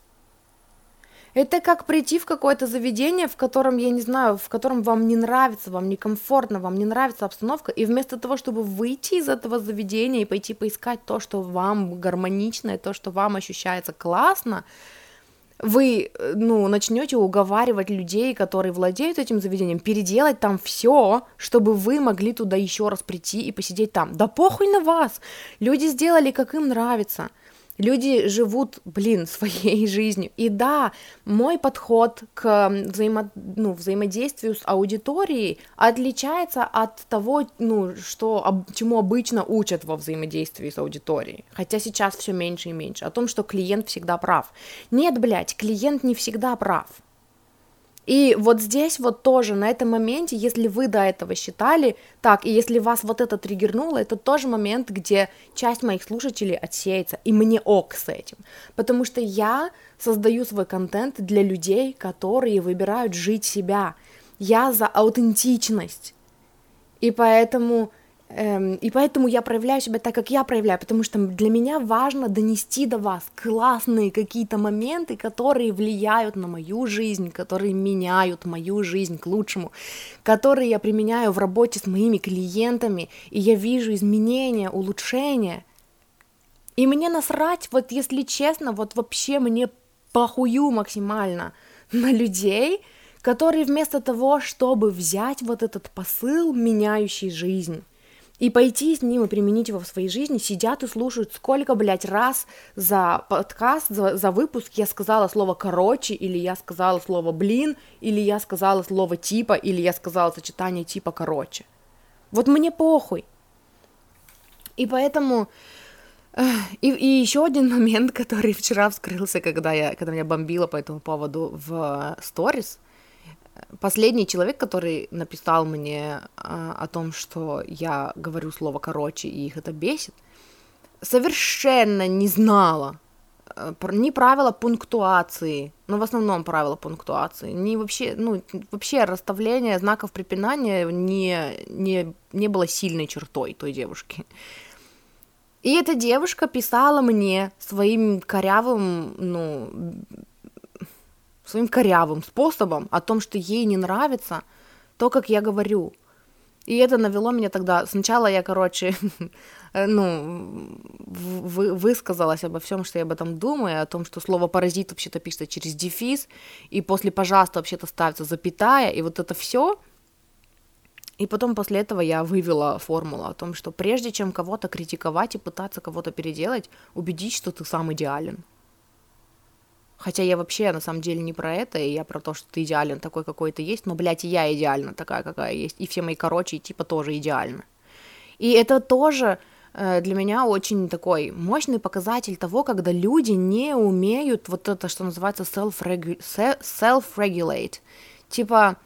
Это как прийти в какое-то заведение, в котором, я не знаю, в котором вам не нравится, вам некомфортно, вам не нравится обстановка, и вместо того, чтобы выйти из этого заведения и пойти поискать то, что вам гармонично, и то, что вам ощущается классно, вы, э, ну, начнете уговаривать людей, которые владеют этим заведением, переделать там все, чтобы вы могли туда еще раз прийти и посидеть там. Да похуй на вас! Люди сделали, как им нравится. Люди живут, блин, своей [laughs] жизнью. И да, мой подход к взаимо, ну, взаимодействию с аудиторией отличается от того, ну, что, чему обычно учат во взаимодействии с аудиторией. Хотя сейчас все меньше и меньше. О том, что клиент всегда прав. Нет, блядь, клиент не всегда прав. И вот здесь вот тоже, на этом моменте, если вы до этого считали так, и если вас вот это триггернуло, это тоже момент, где часть моих слушателей отсеется, и мне ок с этим, потому что я создаю свой контент для людей, которые выбирают жить себя, я за аутентичность, и поэтому и поэтому я проявляю себя так, как я проявляю, потому что для меня важно донести до вас классные какие-то моменты, которые влияют на мою жизнь, которые меняют мою жизнь к лучшему, которые я применяю в работе с моими клиентами, и я вижу изменения, улучшения. И мне насрать, вот если честно, вот вообще мне похую максимально [laughs] на людей, которые вместо того, чтобы взять вот этот посыл, меняющий жизнь, и пойти с ним и применить его в своей жизни, сидят и слушают, сколько, блядь, раз за подкаст, за, за выпуск я сказала слово «короче», или я сказала слово «блин», или я сказала слово «типа», или я сказала сочетание «типа короче». Вот мне похуй. И поэтому... И, и еще один момент, [laughs] который вчера вскрылся, когда я, когда меня бомбило по этому поводу в сторис, последний человек, который написал мне а, о том, что я говорю слово короче и их это бесит, совершенно не знала э, ни правила пунктуации, ну, в основном правила пунктуации, ни вообще, ну, вообще расставление знаков препинания не, не, не было сильной чертой той девушки. И эта девушка писала мне своим корявым, ну, своим корявым способом о том, что ей не нравится то, как я говорю. И это навело меня тогда. Сначала я, короче, [laughs] ну, вы, высказалась обо всем, что я об этом думаю, о том, что слово паразит вообще-то пишется через дефис, и после пожалуйста вообще-то ставится запятая, и вот это все. И потом после этого я вывела формулу о том, что прежде чем кого-то критиковать и пытаться кого-то переделать, убедись, что ты сам идеален. Хотя я вообще на самом деле не про это, и я про то, что ты идеален такой, какой ты есть, но, блядь, и я идеальна такая, какая есть, и все мои короче, и типа тоже идеальны. И это тоже э, для меня очень такой мощный показатель того, когда люди не умеют вот это, что называется self-regulate. Типа,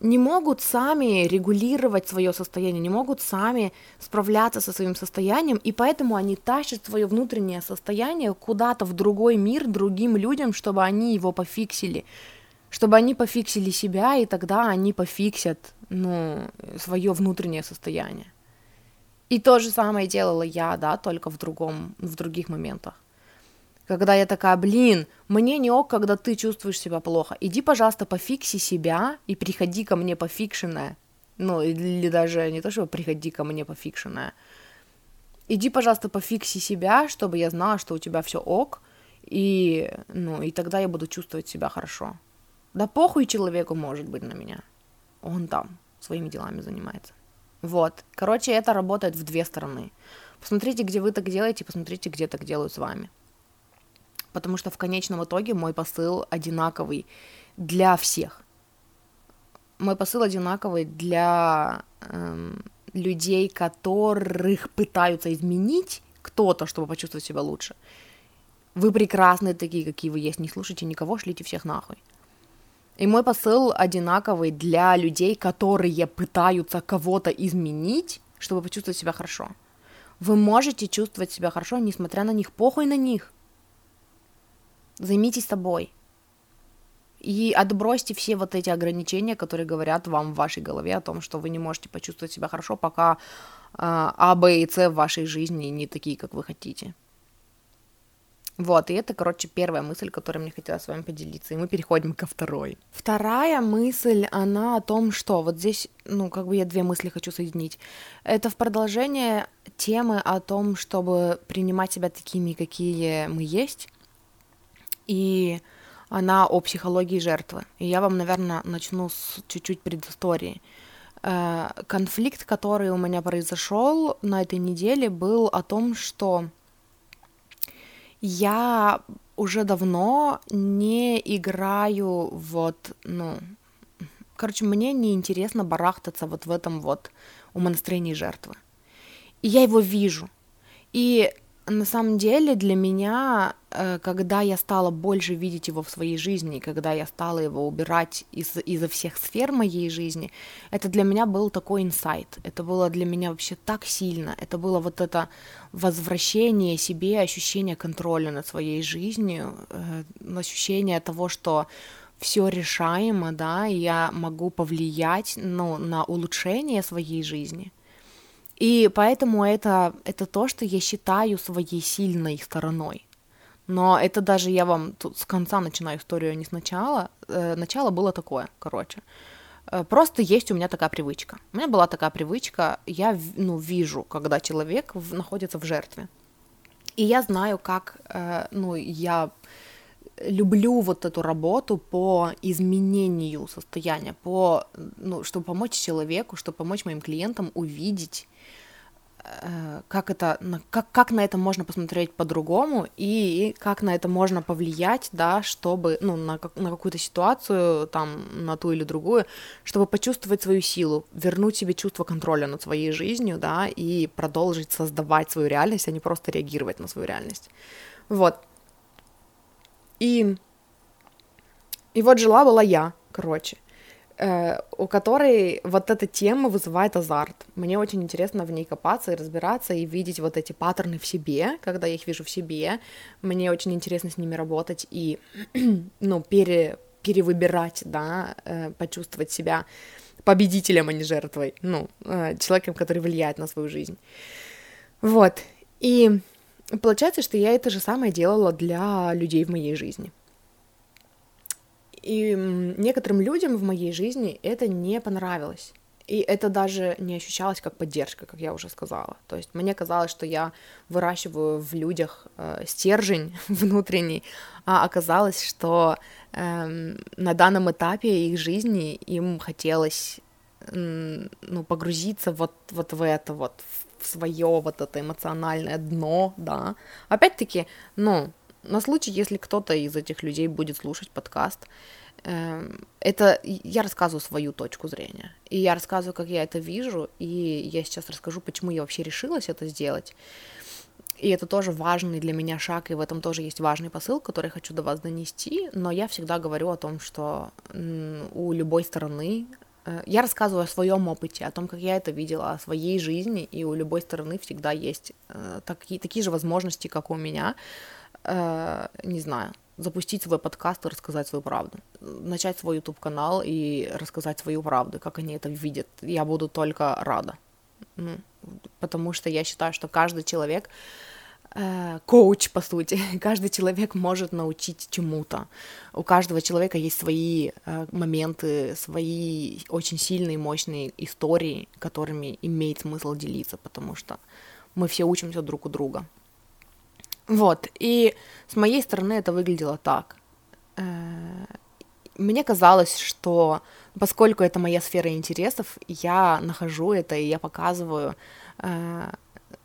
не могут сами регулировать свое состояние, не могут сами справляться со своим состоянием, и поэтому они тащат свое внутреннее состояние куда-то в другой мир, другим людям, чтобы они его пофиксили, чтобы они пофиксили себя, и тогда они пофиксят, ну, свое внутреннее состояние. И то же самое делала я, да, только в другом, в других моментах. Когда я такая, блин, мне не ок, когда ты чувствуешь себя плохо. Иди, пожалуйста, пофикси себя и приходи ко мне пофикшенная. Ну, или даже не то, чтобы приходи ко мне пофикшенная. Иди, пожалуйста, пофикси себя, чтобы я знала, что у тебя все ок, и, ну, и тогда я буду чувствовать себя хорошо. Да похуй человеку может быть на меня. Он там своими делами занимается. Вот. Короче, это работает в две стороны. Посмотрите, где вы так делаете, посмотрите, где так делают с вами потому что в конечном итоге мой посыл одинаковый для всех. Мой посыл одинаковый для эм, людей, которых пытаются изменить кто-то, чтобы почувствовать себя лучше. Вы прекрасные такие, какие вы есть, не слушайте никого, шлите всех нахуй. И мой посыл одинаковый для людей, которые пытаются кого-то изменить, чтобы почувствовать себя хорошо. Вы можете чувствовать себя хорошо, несмотря на них, похуй на них. Займитесь собой. И отбросьте все вот эти ограничения, которые говорят вам в вашей голове о том, что вы не можете почувствовать себя хорошо, пока э, А, Б и С в вашей жизни не такие, как вы хотите. Вот, и это, короче, первая мысль, которой мне хотелось с вами поделиться, и мы переходим ко второй. Вторая мысль, она о том, что вот здесь, ну, как бы я две мысли хочу соединить. Это в продолжение темы о том, чтобы принимать себя такими, какие мы есть, и она о психологии жертвы. И я вам, наверное, начну с чуть-чуть предыстории. Э, конфликт, который у меня произошел на этой неделе, был о том, что я уже давно не играю вот, ну, короче, мне неинтересно барахтаться вот в этом вот умонастроении жертвы. И я его вижу. И на самом деле для меня, когда я стала больше видеть его в своей жизни, когда я стала его убирать из, изо всех сфер моей жизни, это для меня был такой инсайт. Это было для меня вообще так сильно. Это было вот это возвращение себе, ощущение контроля над своей жизнью, э, ощущение того, что все решаемо, да, и я могу повлиять ну, на улучшение своей жизни. И поэтому это, это то, что я считаю своей сильной стороной. Но это даже я вам тут с конца начинаю историю, не сначала. Э, начало было такое, короче. Э, просто есть у меня такая привычка. У меня была такая привычка, я ну, вижу, когда человек находится в жертве. И я знаю, как, э, ну, я люблю вот эту работу по изменению состояния, по, ну, чтобы помочь человеку, чтобы помочь моим клиентам увидеть как это, как, как на это можно посмотреть по-другому и как на это можно повлиять, да, чтобы, ну, на, на какую-то ситуацию, там, на ту или другую, чтобы почувствовать свою силу, вернуть себе чувство контроля над своей жизнью, да, и продолжить создавать свою реальность, а не просто реагировать на свою реальность. Вот. И, и вот жила была я, короче. Э, у которой вот эта тема вызывает азарт. Мне очень интересно в ней копаться и разбираться, и видеть вот эти паттерны в себе, когда я их вижу в себе. Мне очень интересно с ними работать и, [clears throat] ну, пере, перевыбирать, да, э, почувствовать себя победителем, а не жертвой, ну, э, человеком, который влияет на свою жизнь. Вот. И получается, что я это же самое делала для людей в моей жизни. И некоторым людям в моей жизни это не понравилось. И это даже не ощущалось как поддержка, как я уже сказала. То есть мне казалось, что я выращиваю в людях э, стержень [laughs] внутренний, а оказалось, что э, на данном этапе их жизни им хотелось э, ну, погрузиться вот, вот в это вот, в свое вот это эмоциональное дно, да. Опять-таки, ну, На случай, если кто-то из этих людей будет слушать подкаст, это я рассказываю свою точку зрения. И я рассказываю, как я это вижу, и я сейчас расскажу, почему я вообще решилась это сделать. И это тоже важный для меня шаг, и в этом тоже есть важный посыл, который я хочу до вас донести. Но я всегда говорю о том, что у любой стороны э, я рассказываю о своем опыте, о том, как я это видела, о своей жизни, и у любой стороны всегда есть э, такие, такие же возможности, как у меня, э, не знаю, запустить свой подкаст и рассказать свою правду, начать свой YouTube канал и рассказать свою правду, как они это видят. Я буду только рада, ну, потому что я считаю, что каждый человек э, коуч, по сути. [laughs] Каждый человек может научить чему-то. У каждого человека есть свои э, моменты, свои очень сильные, мощные истории, которыми имеет смысл делиться, потому что мы все учимся друг у друга. Вот, и с моей стороны это выглядело так. Э, мне казалось, что поскольку это моя сфера интересов, я нахожу это и я показываю э,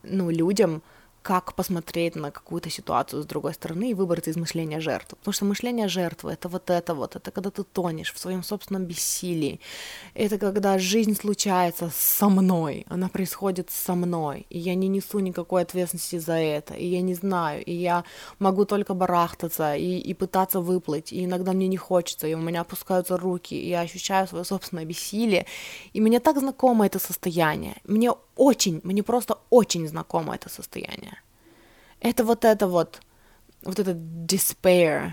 ну, людям, как посмотреть на какую-то ситуацию с другой стороны и выбрать из мышления жертвы. Потому что мышление жертвы — это вот это вот, это когда ты тонешь в своем собственном бессилии. Это когда жизнь случается со мной, она происходит со мной, и я не несу никакой ответственности за это, и я не знаю, и я могу только барахтаться и, и пытаться выплыть, и иногда мне не хочется, и у меня опускаются руки, и я ощущаю свое собственное бессилие, и мне так знакомо это состояние. Мне очень, мне просто очень знакомо это состояние. Это вот это вот, вот это despair,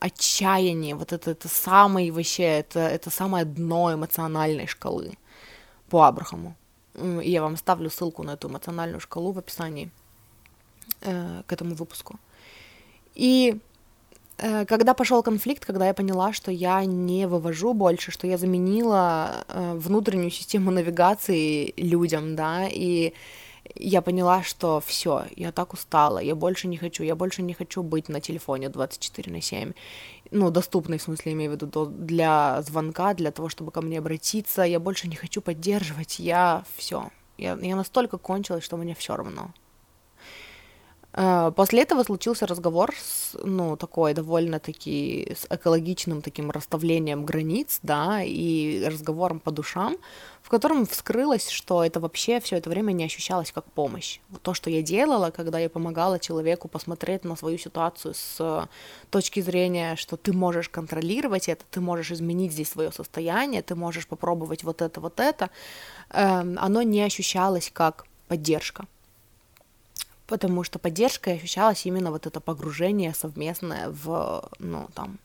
отчаяние, вот это, это самый вообще, это, это самое дно эмоциональной шкалы по Абрахаму. И я вам ставлю ссылку на эту эмоциональную шкалу в описании э, к этому выпуску. И э, когда пошел конфликт, когда я поняла, что я не вывожу больше, что я заменила э, внутреннюю систему навигации людям, да, и я поняла, что все, я так устала, я больше не хочу, я больше не хочу быть на телефоне 24 на 7. Ну, доступный, в смысле, имею в виду, для звонка, для того, чтобы ко мне обратиться. Я больше не хочу поддерживать, я все. Я, я настолько кончилась, что мне все равно. Э, после этого случился разговор с, ну, такой довольно-таки с экологичным таким расставлением границ, да, и разговором по душам, в котором вскрылось, что это вообще все это время не ощущалось как помощь. То, что я делала, когда я помогала человеку посмотреть на свою ситуацию с точки зрения, что ты можешь контролировать это, ты можешь изменить здесь свое состояние, ты можешь попробовать вот это, вот это, эм, оно не ощущалось как поддержка потому что поддержкой ощущалось именно вот это погружение совместное в, ну, там,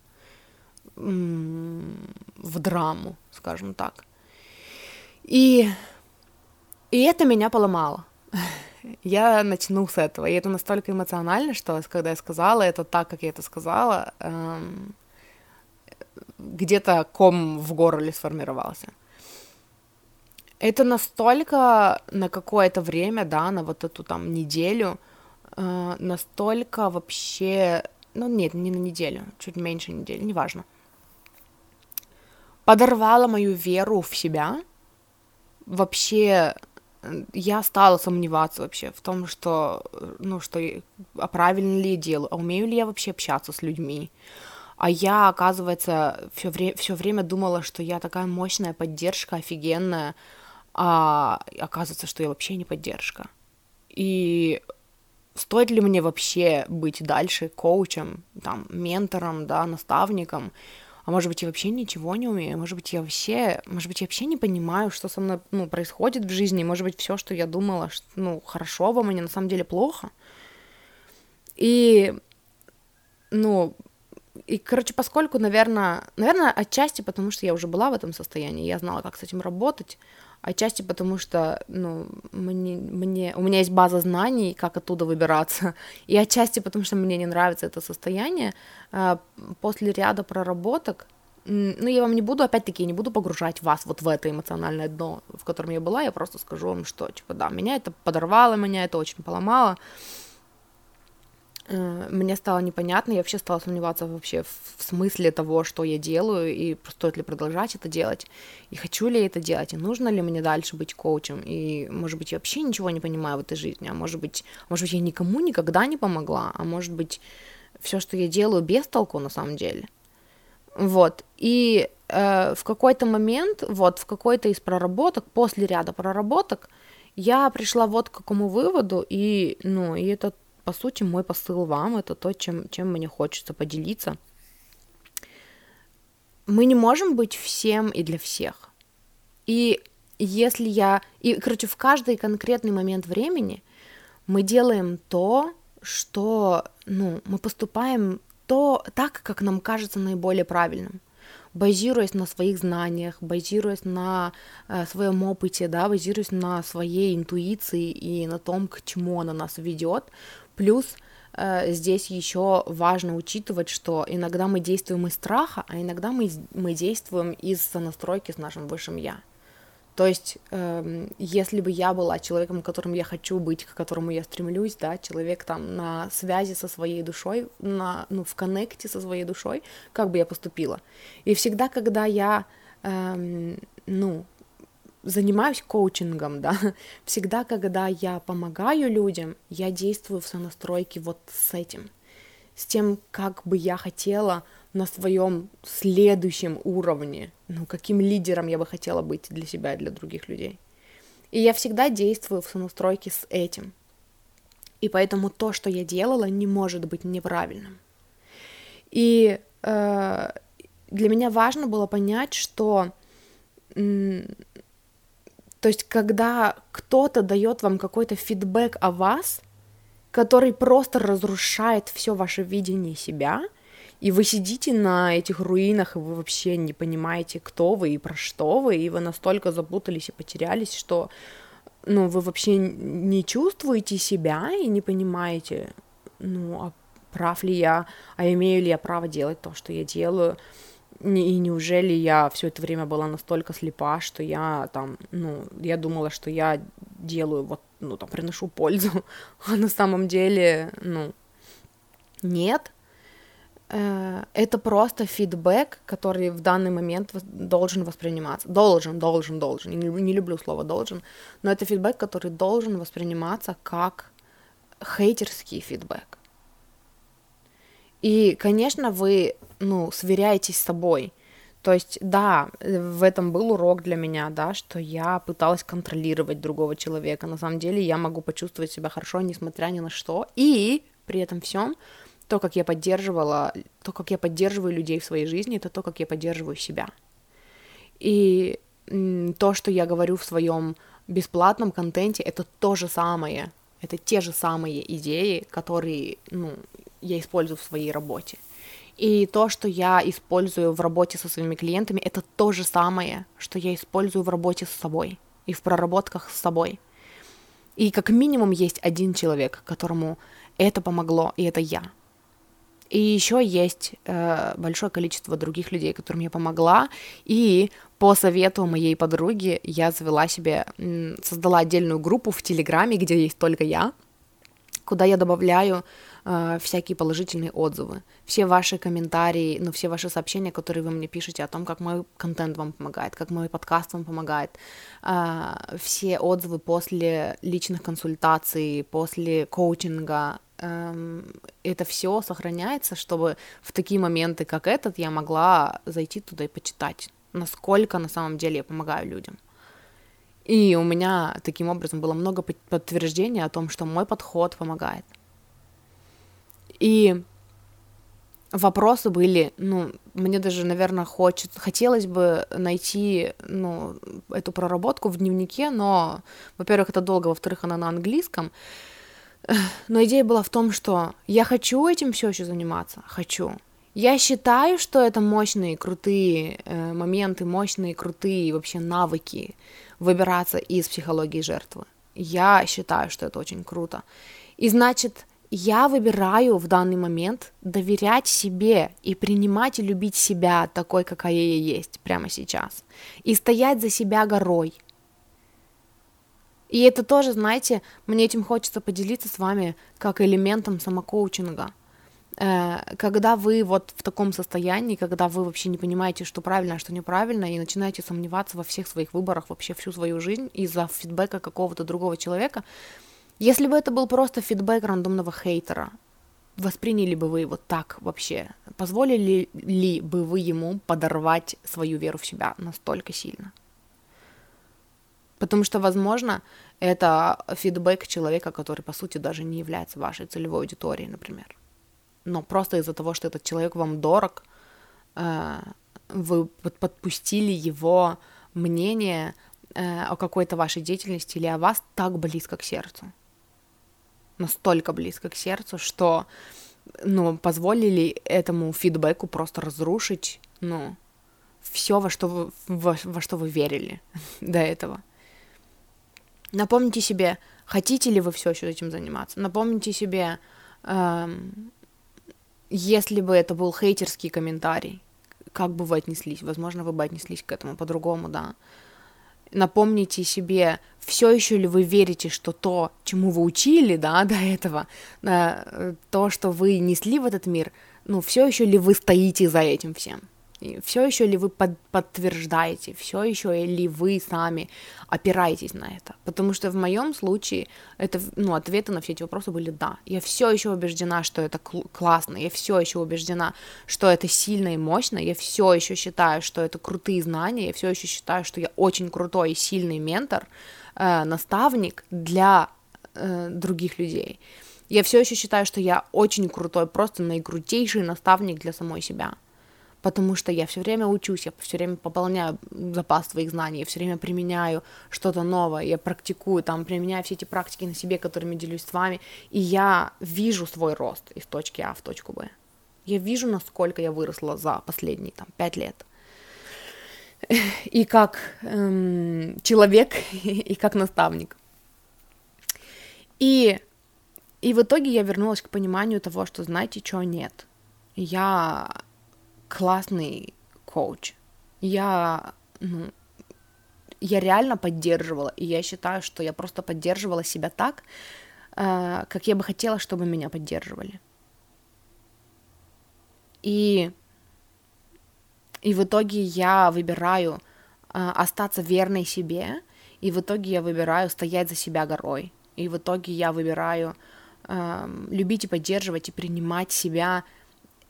в драму, скажем так. И, и это меня поломало. [laughs] Я начну с этого. И это настолько эмоционально, что когда я сказала это так, как я это сказала, эм, где-то ком в горле сформировался это настолько на какое-то время, да, на вот эту там неделю, э, настолько вообще, ну нет, не на неделю, чуть меньше недели, неважно, подорвала мою веру в себя. Вообще, я стала сомневаться вообще в том, что, ну, что, а правильно ли я делаю, а умею ли я вообще общаться с людьми. А я, оказывается, все, вре- все время думала, что я такая мощная поддержка, офигенная, а оказывается, что я вообще не поддержка. И стоит ли мне вообще быть дальше коучем, там, ментором, да, наставником, а может быть, я вообще ничего не умею, может быть, я вообще, может быть, я вообще не понимаю, что со мной, ну, происходит в жизни, может быть, все, что я думала, что, ну, хорошо во мне, на самом деле плохо. И, ну, и, короче, поскольку, наверное, наверное, отчасти потому, что я уже была в этом состоянии, я знала, как с этим работать, Отчасти потому что, ну, мне, мне, у меня есть база знаний, как оттуда выбираться, [laughs] и отчасти потому что мне не нравится это состояние. А, после ряда проработок, ну, я вам не буду, опять-таки, не буду погружать вас вот в это эмоциональное дно, в котором я была, я просто скажу вам, что, типа, да, меня это подорвало, меня это очень поломало, мне стало непонятно, я вообще стала сомневаться вообще в смысле того, что я делаю, и стоит ли продолжать это делать, и хочу ли я это делать, и нужно ли мне дальше быть коучем, и, может быть, я вообще ничего не понимаю в этой жизни, а может быть, может быть, я никому никогда не помогла, а может быть, все, что я делаю, без толку на самом деле. Вот. И э, в какой-то момент, вот в какой-то из проработок, после ряда проработок, я пришла вот к какому выводу, и, ну, и это, по сути, мой посыл вам, это то, чем, чем мне хочется поделиться. Мы не можем быть всем и для всех. И если я... И, короче, в каждый конкретный момент времени мы делаем то, что, ну, мы поступаем то так, как нам кажется наиболее правильным базируясь на своих знаниях, базируясь на э, своем опыте, да, базируясь на своей интуиции и на том, к чему она нас ведет. Плюс э, здесь еще важно учитывать, что иногда мы действуем из страха, а иногда мы, мы действуем из сонастройки с нашим высшим я. То есть, э, если бы я была человеком, которым я хочу быть, к которому я стремлюсь, да, человек там на связи со своей душой, на, ну, в коннекте со своей душой, как бы я поступила? И всегда, когда я, э, ну, занимаюсь коучингом, да, [laughs] всегда, когда я помогаю людям, я действую в сонастройке вот с этим, с тем, как бы я хотела на своем следующем уровне, ну, каким лидером я бы хотела быть для себя и для других людей. И я всегда действую в сонастройке с этим. И поэтому то, что я делала, не может быть неправильным. И э, для меня важно было понять, что то есть, когда кто-то дает вам какой-то фидбэк о вас, который просто разрушает все ваше видение себя, и вы сидите на этих руинах, и вы вообще не понимаете, кто вы и про что вы, и вы настолько запутались и потерялись, что ну, вы вообще не чувствуете себя и не понимаете, ну, а прав ли я, а имею ли я право делать то, что я делаю, и неужели я все это время была настолько слепа, что я там, ну, я думала, что я делаю вот, ну, там, приношу пользу, [laughs] а на самом деле, ну, нет, Э, это просто фидбэк, который в данный момент должен восприниматься. Должен, должен, должен. Не люблю слово должен, но это фидбэк, который должен восприниматься как хейтерский фидбэк. И, конечно, вы, ну, сверяетесь с собой. То есть, да, в этом был урок для меня, да, что я пыталась контролировать другого человека. На самом деле я могу почувствовать себя хорошо, несмотря ни на что. И при этом всем то, как я поддерживала, то, как я поддерживаю людей в своей жизни, это то, как я поддерживаю себя. И то, что я говорю в своем бесплатном контенте, это то же самое, это те же самые идеи, которые ну, я использую в своей работе. И то, что я использую в работе со своими клиентами, это то же самое, что я использую в работе с собой и в проработках с собой. И как минимум есть один человек, которому это помогло, и это я. И еще есть э, большое количество других людей, которым я помогла. И по совету моей подруги я завела себе, создала отдельную группу в Телеграме, где есть только я, куда я добавляю э, всякие положительные отзывы, все ваши комментарии, ну, все ваши сообщения, которые вы мне пишете о том, как мой контент вам помогает, как мой подкаст вам помогает, э, все отзывы после личных консультаций, после коучинга, эм, это все сохраняется, чтобы в такие моменты, как этот, я могла зайти туда и почитать, насколько на самом деле я помогаю людям. И у меня таким образом было много подтверждений о том, что мой подход помогает. И вопросы были, ну, мне даже, наверное, хочет, хотелось бы найти, ну, эту проработку в дневнике, но, во-первых, это долго, во-вторых, она на английском, но идея была в том, что я хочу этим все еще заниматься, хочу. Я считаю, что это мощные, крутые э, моменты, мощные, крутые вообще навыки выбираться из психологии жертвы. Я считаю, что это очень круто. И значит, я выбираю в данный момент доверять себе и принимать и любить себя такой, какая я есть прямо сейчас. И стоять за себя горой – и это тоже, знаете, мне этим хочется поделиться с вами как элементом самокоучинга. Э, когда вы вот в таком состоянии, когда вы вообще не понимаете, что правильно, а что неправильно, и начинаете сомневаться во всех своих выборах вообще всю свою жизнь из-за фидбэка какого-то другого человека, если бы это был просто фидбэк рандомного хейтера, восприняли бы вы его так вообще? Позволили ли бы вы ему подорвать свою веру в себя настолько сильно? Потому что, возможно, это фидбэк человека, который, по сути, даже не является вашей целевой аудиторией, например. Но просто из-за того, что этот человек вам дорог, э, вы подпустили его мнение э, о какой-то вашей деятельности или о вас так близко к сердцу. Настолько близко к сердцу, что ну, позволили этому фидбэку просто разрушить, ну, все, во что вы, во, во что вы верили [laughs] до этого. Напомните себе, хотите ли вы все еще этим заниматься. Напомните себе, эм, если бы это был хейтерский комментарий, как бы вы отнеслись? Возможно, вы бы отнеслись к этому по-другому, да. Напомните себе, все еще ли вы верите, что то, чему вы учили, да, до этого, э, то, что вы несли в этот мир, ну, все еще ли вы стоите за этим всем? Все еще ли вы под, подтверждаете, все еще ли вы сами опираетесь на это? Потому что в моем случае это, ну, ответы на все эти вопросы были да. Я все еще убеждена, что это кл- классно, я все еще убеждена, что это сильно и мощно, я все еще считаю, что это крутые знания, я все еще считаю, что я очень крутой и сильный ментор, э, наставник для э, других людей. Я все еще считаю, что я очень крутой, просто наикрутейший наставник для самой себя потому что я все время учусь, я все время пополняю запас своих знаний, я все время применяю что-то новое, я практикую, там, применяю все эти практики на себе, которыми делюсь с вами, и я вижу свой рост из точки А в точку Б. Я вижу, насколько я выросла за последние там пять лет. И как эм, человек, [laughs] и как наставник. И, и в итоге я вернулась к пониманию того, что, знаете, что нет. Я классный коуч. Я, ну, я реально поддерживала, и я считаю, что я просто поддерживала себя так, э, как я бы хотела, чтобы меня поддерживали. И, и в итоге я выбираю э, остаться верной себе, и в итоге я выбираю стоять за себя горой, и в итоге я выбираю э, любить и поддерживать и принимать себя,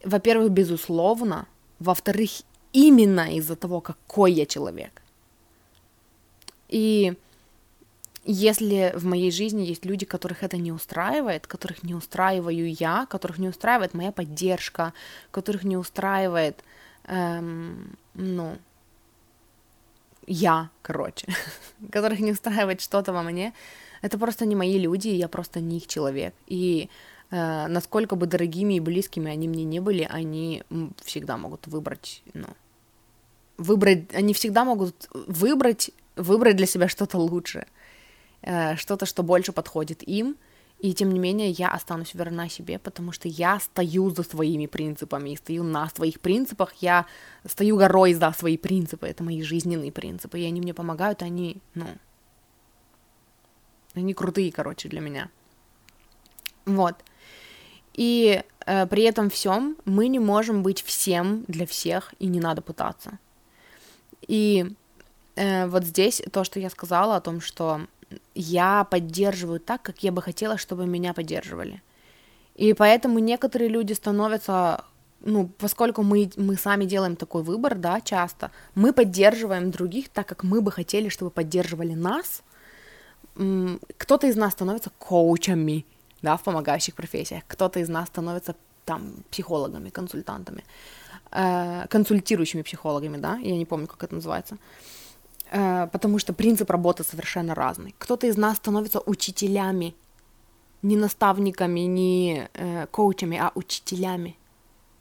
во-первых, безусловно, во-вторых, именно из-за того, какой я человек. И если в моей жизни есть люди, которых это не устраивает, которых не устраиваю я, которых не устраивает моя поддержка, которых не устраивает, эм, ну, я, короче, [laughs] которых не устраивает что-то во мне, это просто не мои люди, я просто не их человек. И насколько бы дорогими и близкими они мне не были, они всегда могут выбрать, ну, выбрать, они всегда могут выбрать, выбрать для себя что-то лучше, э, что-то, что больше подходит им, и тем не менее я останусь верна себе, потому что я стою за своими принципами, и стою на своих принципах, я стою горой за свои принципы, это мои жизненные принципы, и они мне помогают, они, ну, они крутые, короче, для меня. Вот. И э, при этом всем мы не можем быть всем для всех, и не надо пытаться. И э, вот здесь то, что я сказала о том, что я поддерживаю так, как я бы хотела, чтобы меня поддерживали. И поэтому некоторые люди становятся, ну, поскольку мы, мы сами делаем такой выбор, да, часто, мы поддерживаем других так, как мы бы хотели, чтобы поддерживали нас. Кто-то из нас становится коучами, да, в помогающих профессиях. Кто-то из нас становится там психологами, консультантами, э, консультирующими психологами, да, я не помню, как это называется, э, потому что принцип работы совершенно разный. Кто-то из нас становится учителями, не наставниками, не э, коучами, а учителями,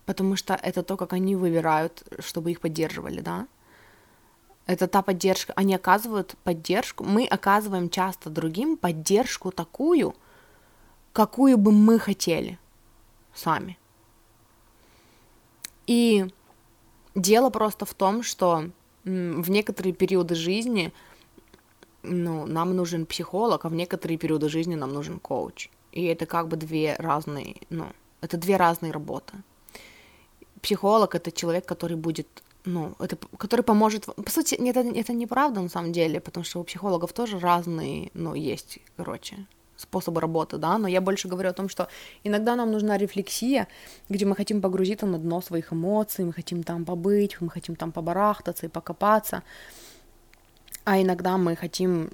потому что это то, как они выбирают, чтобы их поддерживали, да. Это та поддержка, они оказывают поддержку, мы оказываем часто другим поддержку такую, какую бы мы хотели сами. И дело просто в том, что в некоторые периоды жизни ну, нам нужен психолог, а в некоторые периоды жизни нам нужен коуч. И это как бы две разные, ну, это две разные работы. Психолог это человек, который будет, ну, это, который поможет. По сути, это, это неправда на самом деле, потому что у психологов тоже разные, ну, есть, короче, способы работы, да, но я больше говорю о том, что иногда нам нужна рефлексия, где мы хотим погрузиться на дно своих эмоций, мы хотим там побыть, мы хотим там побарахтаться и покопаться, а иногда мы хотим,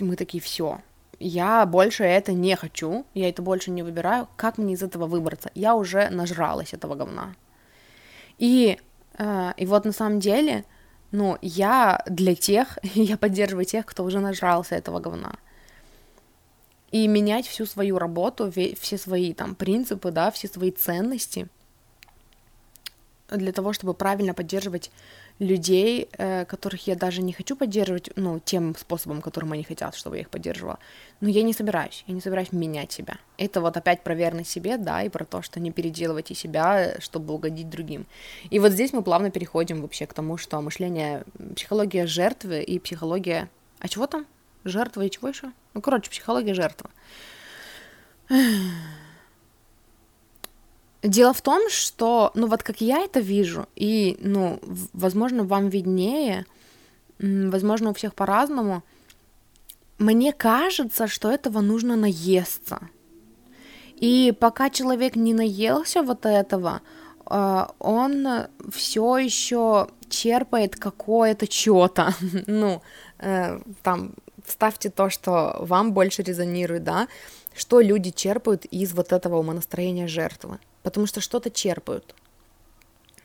мы такие, все, я больше это не хочу, я это больше не выбираю, как мне из этого выбраться? Я уже нажралась этого говна. И, э, и вот на самом деле, ну, я для тех, [laughs] я поддерживаю тех, кто уже нажрался этого говна. И менять всю свою работу, все свои там принципы, да, все свои ценности для того, чтобы правильно поддерживать людей, э, которых я даже не хочу поддерживать, ну, тем способом, которым они хотят, чтобы я их поддерживала. Но я не собираюсь, я не собираюсь менять себя. Это вот опять про верность себе, да, и про то, что не переделывайте себя, чтобы угодить другим. И вот здесь мы плавно переходим вообще к тому, что мышление, психология жертвы и психология... А чего там? Жертва и чего еще? Ну, короче, психология жертвы. Дело в том, что, ну вот как я это вижу, и, ну, возможно, вам виднее, возможно, у всех по-разному, мне кажется, что этого нужно наесться. И пока человек не наелся вот этого, а, он все еще черпает какое-то что-то. [laughs] ну, э, там, ставьте то, что вам больше резонирует, да, что люди черпают из вот этого умонастроения жертвы потому что что-то черпают.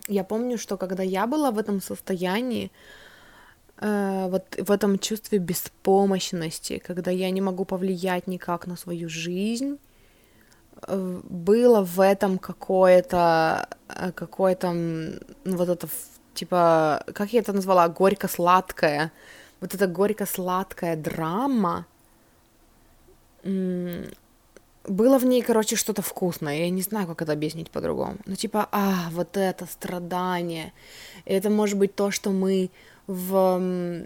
Я помню, что когда я была в этом состоянии, э, вот в этом чувстве беспомощности, когда я не могу повлиять никак на свою жизнь, э, было в этом какое-то, э, какое-то, ну, вот это, типа, как я это назвала, горько-сладкое, вот эта горько-сладкая драма, было в ней, короче, что-то вкусное. Я не знаю, как это объяснить по-другому. Ну, типа, а, вот это страдание. Это может быть то, что мы в...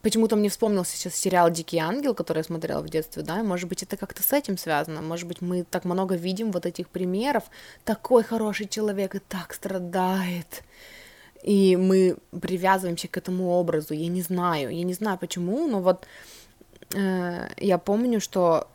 Почему-то мне вспомнился сейчас сериал «Дикий ангел», который я смотрела в детстве, да, может быть, это как-то с этим связано, может быть, мы так много видим вот этих примеров, такой хороший человек и так страдает, и мы привязываемся к этому образу, я не знаю, я не знаю почему, но вот э, я помню, что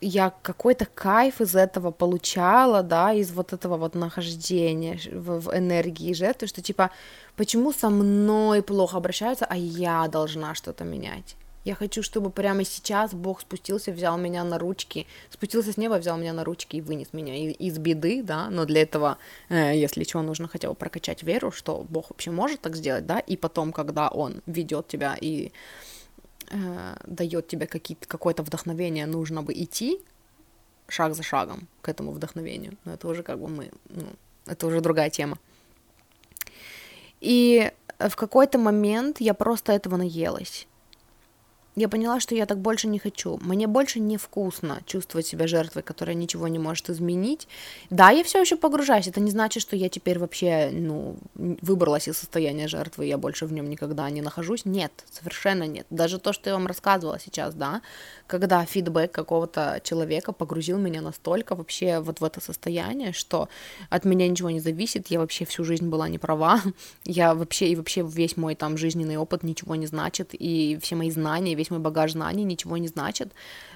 я какой-то кайф из этого получала, да, из вот этого вот нахождения в, в энергии жертвы, что типа, почему со мной плохо обращаются, а я должна что-то менять. Я хочу, чтобы прямо сейчас Бог спустился, взял меня на ручки, спустился с неба, взял меня на ручки и вынес меня из беды, да, но для этого, э, если чего, нужно хотя бы прокачать веру, что Бог вообще может так сделать, да, и потом, когда Он ведет тебя и э, дает тебе какое-то вдохновение, нужно бы идти шаг за шагом к этому вдохновению. Но это уже как бы мы, ну, это уже другая тема. И в какой-то момент я просто этого наелась я поняла, что я так больше не хочу. Мне больше невкусно чувствовать себя жертвой, которая ничего не может изменить. Да, я все еще погружаюсь. Это не значит, что я теперь вообще, ну, выбралась из состояния жертвы, я больше в нем никогда не нахожусь. Нет, совершенно нет. Даже то, что я вам рассказывала сейчас, да, когда фидбэк какого-то человека погрузил меня настолько вообще вот в это состояние, что от меня ничего не зависит, я вообще всю жизнь была не права, [laughs] я вообще и вообще весь мой там жизненный опыт ничего не значит, и все мои знания, весь весь мой багаж знаний ничего не значит,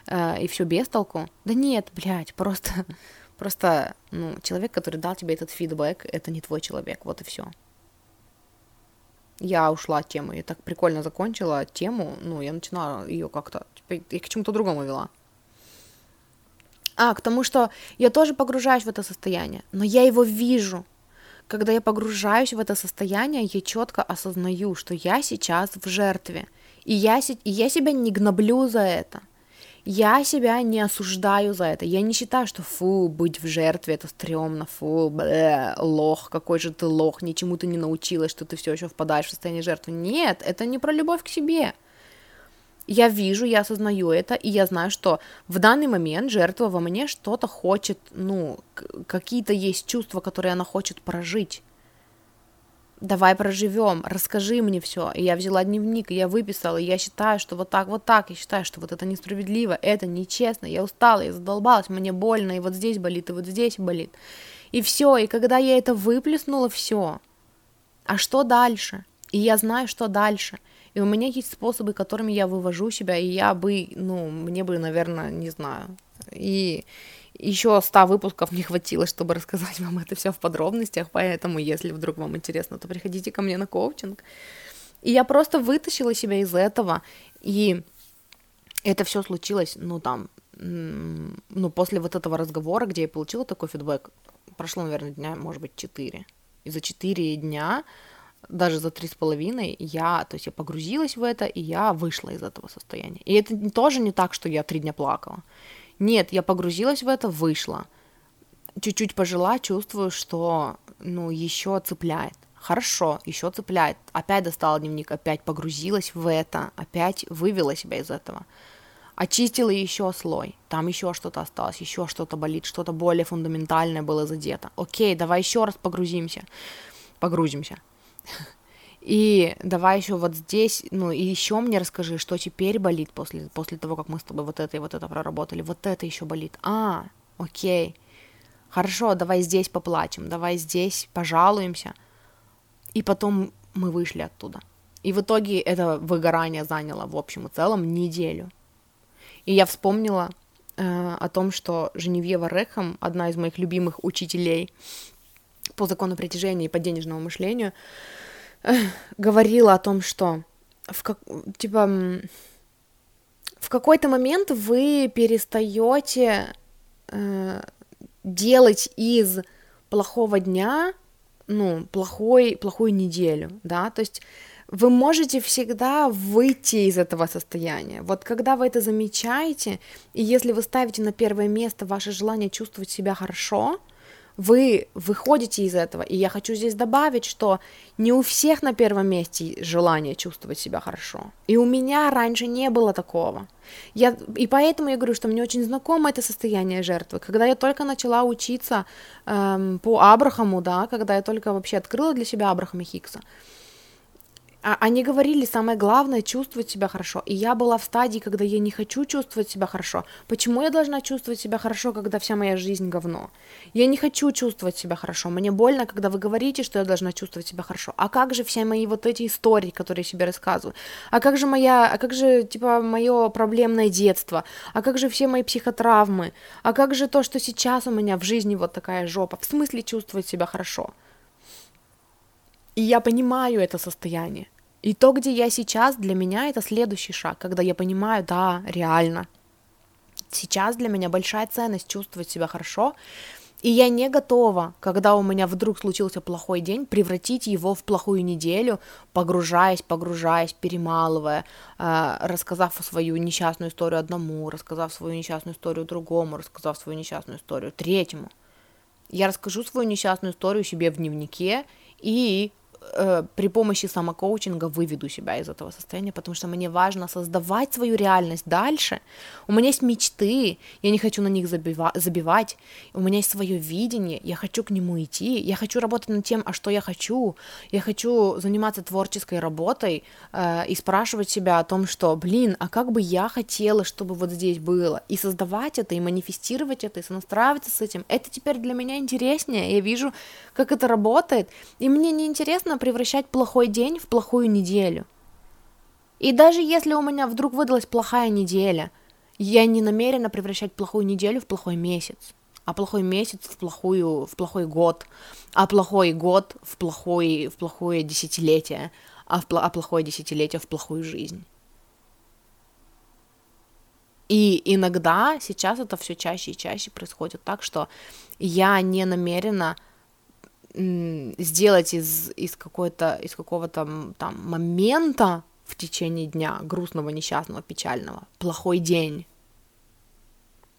э, и все без толку. Да нет, блядь, просто, [laughs] просто, ну, человек, который дал тебе этот фидбэк, это не твой человек, вот и все. Я ушла от темы, я так прикольно закончила тему, ну, я начинала ее как-то, типа, и к чему-то другому вела. А, к тому, что я тоже погружаюсь в это состояние, но я его вижу. Когда я погружаюсь в это состояние, я четко осознаю, что я сейчас в жертве – и я, и я себя не гноблю за это. Я себя не осуждаю за это. Я не считаю, что фу, быть в жертве это стрёмно, фу, блэ, лох, какой же ты лох, ничему ты не научилась, что ты все еще впадаешь в состояние жертвы. Нет, это не про любовь к себе. Я вижу, я осознаю это, и я знаю, что в данный момент жертва во мне что-то хочет, ну, какие-то есть чувства, которые она хочет прожить давай проживем, расскажи мне все. И я взяла дневник, и я выписала, и я считаю, что вот так, вот так, я считаю, что вот это несправедливо, это нечестно, я устала, я задолбалась, мне больно, и вот здесь болит, и вот здесь болит. И все, и когда я это выплеснула, все. А что дальше? И я знаю, что дальше. И у меня есть способы, которыми я вывожу себя, и я бы, ну, мне бы, наверное, не знаю. И еще 100 выпусков не хватило, чтобы рассказать вам это все в подробностях, поэтому, если вдруг вам интересно, то приходите ко мне на коучинг. И я просто вытащила себя из этого, и это все случилось, ну, там, ну, после вот этого разговора, где я получила такой фидбэк, прошло, наверное, дня, может быть, 4. И за 4 дня, даже за три с половиной, я, то есть я погрузилась в это, и я вышла из этого состояния. И это тоже не так, что я три дня плакала. Нет, я погрузилась в это, вышла. Чуть-чуть пожила, чувствую, что, ну, еще цепляет. Хорошо, еще цепляет. Опять достала дневник, опять погрузилась в это, опять вывела себя из этого очистила еще слой, там еще что-то осталось, еще что-то болит, что-то более фундаментальное было задето. Окей, давай еще раз погрузимся, погрузимся. И давай еще вот здесь, ну и еще мне расскажи, что теперь болит после, после того, как мы с тобой вот это и вот это проработали. Вот это еще болит. А, окей. Хорошо, давай здесь поплачем, давай здесь пожалуемся. И потом мы вышли оттуда. И в итоге это выгорание заняло в общем и целом неделю. И я вспомнила э, о том, что Женевьева Рекхам, одна из моих любимых учителей по закону притяжения и по денежному мышлению, [laughs] говорила о том, что в как, типа в какой-то момент вы перестаете э, делать из плохого дня, ну, плохой, плохую неделю, да, то есть вы можете всегда выйти из этого состояния. Вот когда вы это замечаете, и если вы ставите на первое место ваше желание чувствовать себя хорошо, вы выходите из этого. И я хочу здесь добавить, что не у всех на первом месте желание чувствовать себя хорошо. И у меня раньше не было такого. Я, и поэтому я говорю, что мне очень знакомо это состояние жертвы. Когда я только начала учиться эм, по Абрахаму, да, когда я только вообще открыла для себя Абрахама Хикса, они говорили, самое главное чувствовать себя хорошо. И я была в стадии, когда я не хочу чувствовать себя хорошо. Почему я должна чувствовать себя хорошо, когда вся моя жизнь говно? Я не хочу чувствовать себя хорошо. Мне больно, когда вы говорите, что я должна чувствовать себя хорошо. А как же все мои вот эти истории, которые я себе рассказываю? А как же моя, а как же, типа, мое проблемное детство? А как же все мои психотравмы? А как же то, что сейчас у меня в жизни вот такая жопа? В смысле чувствовать себя хорошо? И я понимаю это состояние. И то, где я сейчас, для меня это следующий шаг, когда я понимаю, да, реально. Сейчас для меня большая ценность чувствовать себя хорошо, и я не готова, когда у меня вдруг случился плохой день, превратить его в плохую неделю, погружаясь, погружаясь, перемалывая, э, рассказав свою несчастную историю одному, рассказав свою несчастную историю другому, рассказав свою несчастную историю третьему. Я расскажу свою несчастную историю себе в дневнике и э, при помощи самокоучинга выведу себя из этого состояния, потому что мне важно создавать свою реальность дальше. У меня есть мечты, я не хочу на них забива- забивать. У меня есть свое видение, я хочу к нему идти, я хочу работать над тем, а что я хочу. Я хочу заниматься творческой работой э, и спрашивать себя о том, что, блин, а как бы я хотела, чтобы вот здесь было, и создавать это, и манифестировать это, и сонастраиваться с этим. Это теперь для меня интереснее. Я вижу, как это работает, и мне не интересно нужно превращать плохой день в плохую неделю. И даже если у меня вдруг выдалась плохая неделя, я не намерена превращать плохую неделю в плохой месяц, а плохой месяц в, плохую, в плохой год, а плохой год в, плохой, в плохое десятилетие, а, в, а плохое десятилетие в плохую жизнь. И иногда сейчас это все чаще и чаще происходит так, что я не намерена сделать из, из, какой-то, из какого-то там момента в течение дня, грустного, несчастного, печального, плохой день.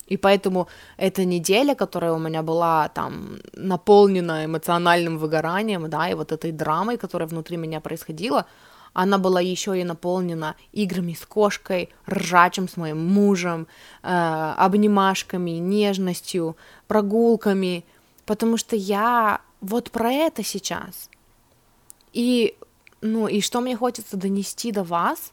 И поэтому эта неделя, которая у меня была там наполнена эмоциональным выгоранием, да, и вот этой драмой, которая внутри меня происходила, она была еще и наполнена играми с кошкой, ржачем с моим мужем, э, обнимашками, нежностью, прогулками, потому что я вот про это сейчас. И, ну, и что мне хочется донести до вас,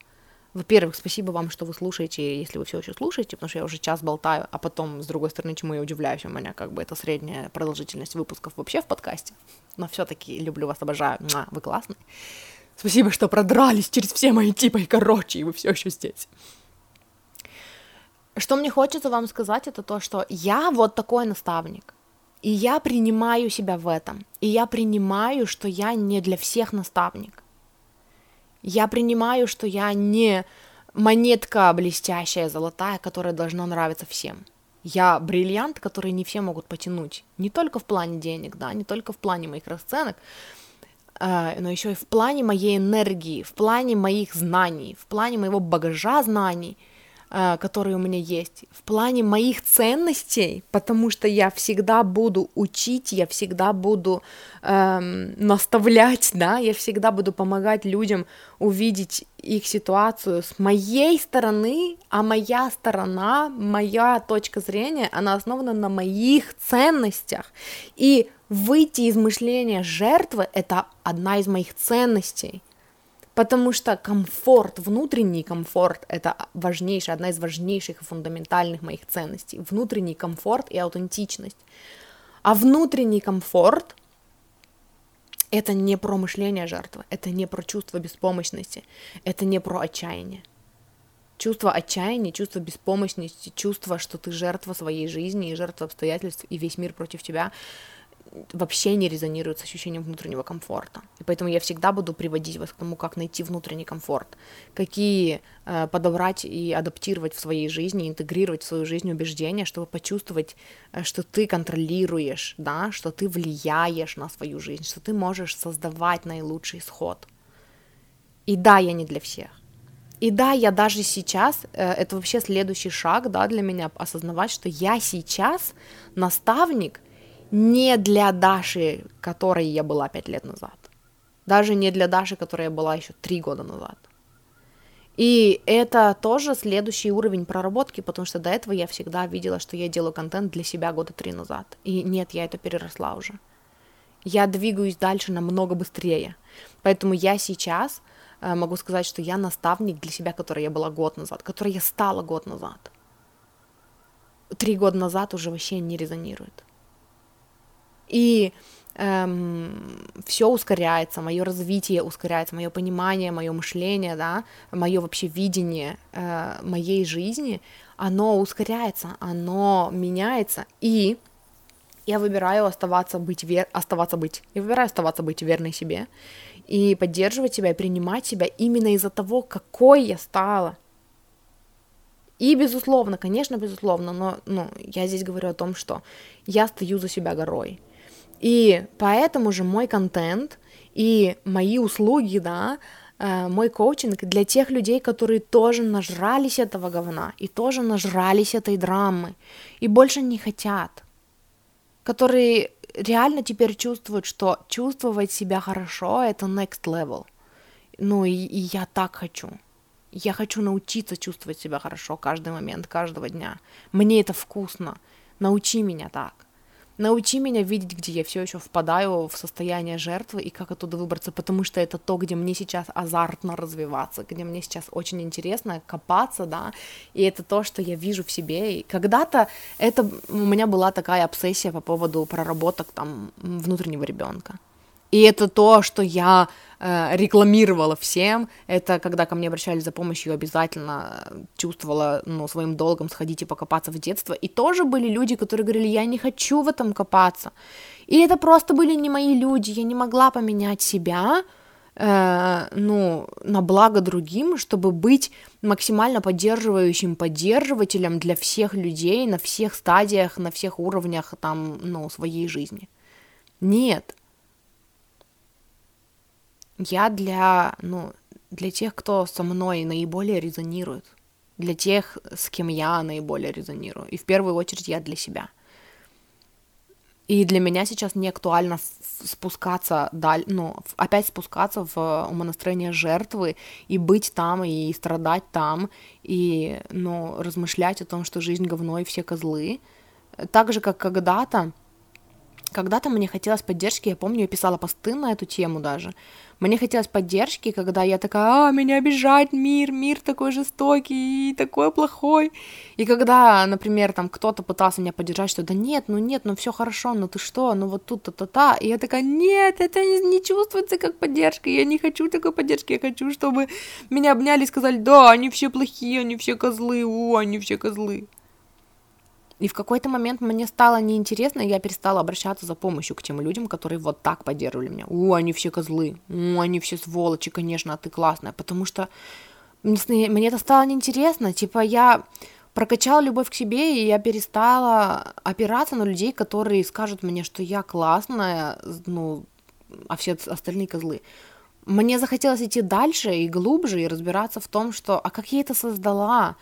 во-первых, спасибо вам, что вы слушаете, если вы все еще слушаете, потому что я уже час болтаю, а потом, с другой стороны, чему я удивляюсь, у меня как бы это средняя продолжительность выпусков вообще в подкасте, но все-таки люблю вас, обожаю, вы классные. Спасибо, что продрались через все мои типы и короче, и вы все еще здесь. Что мне хочется вам сказать, это то, что я вот такой наставник. И я принимаю себя в этом. И я принимаю, что я не для всех наставник. Я принимаю, что я не монетка блестящая, золотая, которая должна нравиться всем. Я бриллиант, который не все могут потянуть. Не только в плане денег, да, не только в плане моих расценок, э, но еще и в плане моей энергии, в плане моих знаний, в плане моего багажа знаний – которые у меня есть, в плане моих ценностей, потому что я всегда буду учить, я всегда буду эм, наставлять, да, я всегда буду помогать людям увидеть их ситуацию с моей стороны, а моя сторона, моя точка зрения, она основана на моих ценностях. И выйти из мышления жертвы — это одна из моих ценностей. Потому что комфорт, внутренний комфорт – это важнейшая, одна из важнейших и фундаментальных моих ценностей. Внутренний комфорт и аутентичность. А внутренний комфорт – это не про мышление жертвы, это не про чувство беспомощности, это не про отчаяние. Чувство отчаяния, чувство беспомощности, чувство, что ты жертва своей жизни и жертва обстоятельств, и весь мир против тебя – вообще не резонирует с ощущением внутреннего комфорта. И поэтому я всегда буду приводить вас к тому, как найти внутренний комфорт, какие э, подобрать и адаптировать в своей жизни, интегрировать в свою жизнь убеждения, чтобы почувствовать, э, что ты контролируешь, да, что ты влияешь на свою жизнь, что ты можешь создавать наилучший исход. И да, я не для всех. И да, я даже сейчас, э, это вообще следующий шаг, да, для меня, осознавать, что я сейчас наставник, не для Даши, которой я была пять лет назад. Даже не для Даши, которая была еще три года назад. И это тоже следующий уровень проработки, потому что до этого я всегда видела, что я делаю контент для себя года три назад. И нет, я это переросла уже. Я двигаюсь дальше намного быстрее. Поэтому я сейчас э, могу сказать, что я наставник для себя, который я была год назад, который я стала год назад. Три года назад уже вообще не резонирует и эм, все ускоряется, мое развитие ускоряется, мое понимание, мое мышление, да, мое вообще видение э, моей жизни, оно ускоряется, оно меняется, и я выбираю оставаться быть вер... оставаться быть, я выбираю оставаться быть верной себе и поддерживать себя и принимать себя именно из-за того, какой я стала. И, безусловно, конечно, безусловно, но ну, я здесь говорю о том, что я стою за себя горой. И поэтому же мой контент и мои услуги, да, э, мой коучинг для тех людей, которые тоже нажрались этого говна и тоже нажрались этой драмы и больше не хотят, которые реально теперь чувствуют, что чувствовать себя хорошо это next level. Ну и, и я так хочу. Я хочу научиться чувствовать себя хорошо каждый момент, каждого дня. Мне это вкусно. Научи меня так. Научи меня видеть, где я все еще впадаю в состояние жертвы и как оттуда выбраться, потому что это то, где мне сейчас азартно развиваться, где мне сейчас очень интересно копаться, да, и это то, что я вижу в себе. И когда-то это у меня была такая обсессия по поводу проработок там внутреннего ребенка. И это то, что я э, рекламировала всем. Это когда ко мне обращались за помощью, обязательно чувствовала ну, своим долгом сходить и покопаться в детство. И тоже были люди, которые говорили, я не хочу в этом копаться. И это просто были не мои люди. Я не могла поменять себя, э, ну, на благо другим, чтобы быть максимально поддерживающим поддерживателем для всех людей на всех стадиях, на всех уровнях там, ну, своей жизни. Нет, я для, ну, для тех, кто со мной наиболее резонирует, для тех, с кем я наиболее резонирую. И в первую очередь я для себя. И для меня сейчас не актуально спускаться, даль, ну, опять спускаться в умонастроение жертвы и быть там, и страдать там, и, ну, размышлять о том, что жизнь говно и все козлы. Так же, как когда-то, когда-то мне хотелось поддержки, я помню, я писала посты на эту тему даже. Мне хотелось поддержки, когда я такая, а, меня обижает мир, мир такой жестокий такой плохой. И когда, например, там кто-то пытался меня поддержать, что да нет, ну нет, ну все хорошо, ну ты что, ну вот тут то-то-то. И я такая, нет, это не, не чувствуется как поддержка, я не хочу такой поддержки, я хочу, чтобы меня обняли и сказали, да, они все плохие, они все козлы, у, они все козлы. И в какой-то момент мне стало неинтересно, и я перестала обращаться за помощью к тем людям, которые вот так поддерживали меня. О, они все козлы, о, они все сволочи, конечно, а ты классная, потому что мне, это стало неинтересно, типа я прокачала любовь к себе, и я перестала опираться на людей, которые скажут мне, что я классная, ну, а все остальные козлы. Мне захотелось идти дальше и глубже, и разбираться в том, что, а как я это создала?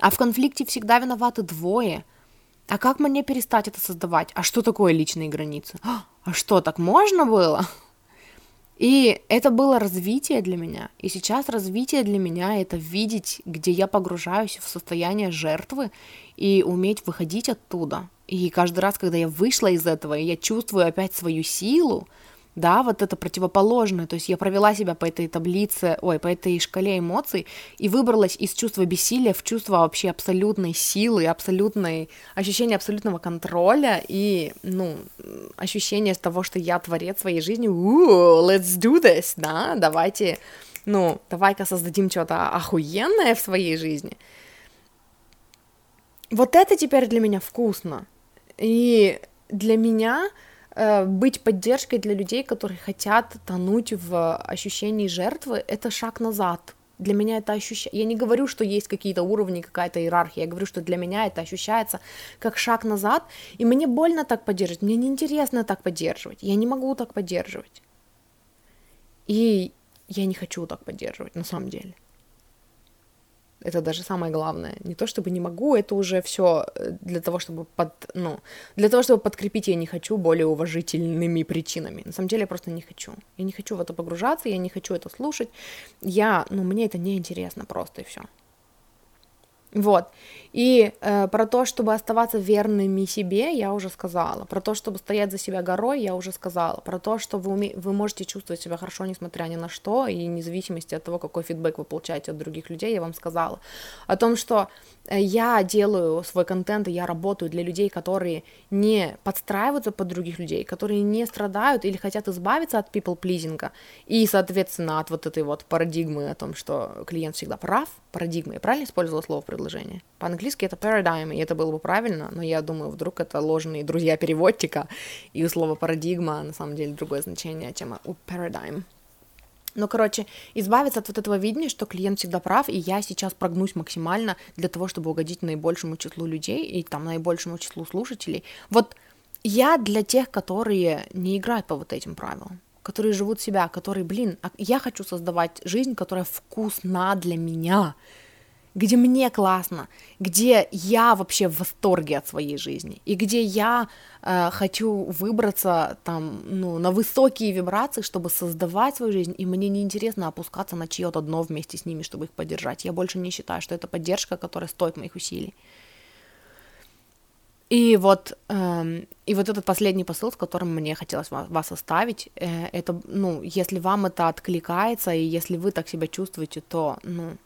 А в конфликте всегда виноваты двое – а как мне перестать это создавать? А что такое личные границы? А, а что, так можно было? И это было развитие для меня. И сейчас развитие для меня это видеть, где я погружаюсь в состояние жертвы и уметь выходить оттуда. И каждый раз, когда я вышла из этого, и я чувствую опять свою силу, да, вот это противоположное, то есть я провела себя по этой таблице, ой, по этой шкале эмоций и выбралась из чувства бессилия в чувство вообще абсолютной силы, абсолютной, ощущение абсолютного контроля и, ну, ощущение того, что я творец своей жизни, Ooh, let's do this, да, давайте, ну, давай-ка создадим что-то охуенное в своей жизни. Вот это теперь для меня вкусно. И для меня быть поддержкой для людей, которые хотят тонуть в ощущении жертвы, это шаг назад. Для меня это ощущение... Я не говорю, что есть какие-то уровни, какая-то иерархия. Я говорю, что для меня это ощущается как шаг назад. И мне больно так поддерживать. Мне неинтересно так поддерживать. Я не могу так поддерживать. И я не хочу так поддерживать, на самом деле. Это даже самое главное. Не то чтобы не могу, это уже все э, для того, чтобы под, ну, для того, чтобы подкрепить я не хочу более уважительными причинами. На самом деле я просто не хочу. Я не хочу в это погружаться, я не хочу это слушать. Я, ну, мне это не интересно просто и все. Вот. И э, про то, чтобы оставаться верными себе, я уже сказала. Про то, чтобы стоять за себя горой, я уже сказала. Про то, что вы, уме... вы можете чувствовать себя хорошо, несмотря ни на что, и независимости от того, какой фидбэк вы получаете от других людей, я вам сказала. О том, что э, я делаю свой контент, и я работаю для людей, которые не подстраиваются под других людей, которые не страдают или хотят избавиться от people-плизинга, и, соответственно, от вот этой вот парадигмы о том, что клиент всегда прав, парадигмы, я правильно использовала слово предложение? По-английски это paradigm, и это было бы правильно, но я думаю, вдруг это ложные друзья переводчика, и у слова парадигма на самом деле другое значение, чем у paradigm. Ну, короче, избавиться от вот этого видения, что клиент всегда прав, и я сейчас прогнусь максимально для того, чтобы угодить наибольшему числу людей и там наибольшему числу слушателей. Вот я для тех, которые не играют по вот этим правилам, которые живут себя, которые, блин, а я хочу создавать жизнь, которая вкусна для меня, где мне классно, где я вообще в восторге от своей жизни, и где я э, хочу выбраться там, ну, на высокие вибрации, чтобы создавать свою жизнь, и мне неинтересно опускаться на чье-то дно вместе с ними, чтобы их поддержать. Я больше не считаю, что это поддержка, которая стоит моих усилий. И вот, эм, и вот этот последний посыл, с которым мне хотелось вас, вас оставить, э, это, ну, если вам это откликается, и если вы так себя чувствуете, то, ну,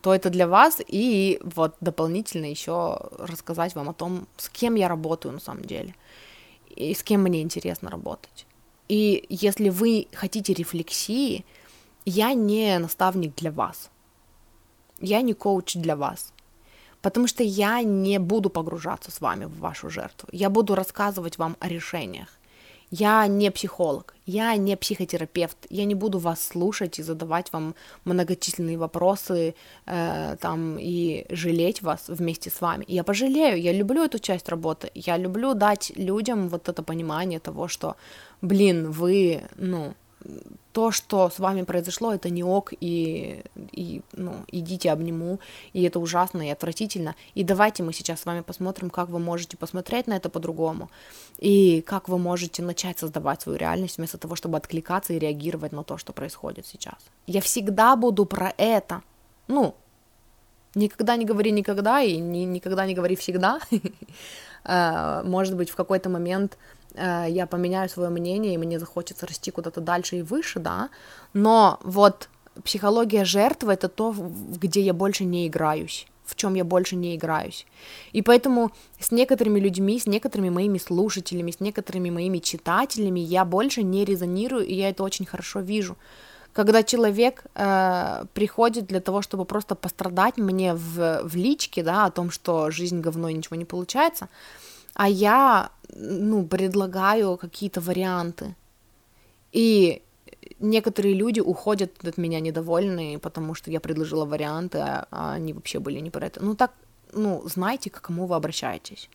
то это для вас, и вот дополнительно еще рассказать вам о том, с кем я работаю на самом деле, и с кем мне интересно работать. И если вы хотите рефлексии, я не наставник для вас, я не коуч для вас, потому что я не буду погружаться с вами в вашу жертву, я буду рассказывать вам о решениях, я не психолог, я не психотерапевт, я не буду вас слушать и задавать вам многочисленные вопросы э, там и жалеть вас вместе с вами. Я пожалею, я люблю эту часть работы, я люблю дать людям вот это понимание того, что, блин, вы, ну, то, что с вами произошло, это не ок, и, и ну, идите обниму, и это ужасно и отвратительно. И давайте мы сейчас с вами посмотрим, как вы можете посмотреть на это по-другому, и как вы можете начать создавать свою реальность вместо того, чтобы откликаться и реагировать на то, что происходит сейчас. Я всегда буду про это. Ну, никогда не говори никогда, и ни, никогда не говори всегда. [laughs] э, может быть, в какой-то момент э, я поменяю свое мнение, и мне захочется расти куда-то дальше и выше, да, но вот психология жертвы — это то, где я больше не играюсь в чем я больше не играюсь. И поэтому с некоторыми людьми, с некоторыми моими слушателями, с некоторыми моими читателями я больше не резонирую, и я это очень хорошо вижу. Когда человек э, приходит для того, чтобы просто пострадать мне в, в личке, да, о том, что жизнь говно и ничего не получается, а я, ну, предлагаю какие-то варианты. И некоторые люди уходят от меня недовольные, потому что я предложила варианты, а, а они вообще были не про это. Ну так, ну, знайте, к кому вы обращаетесь.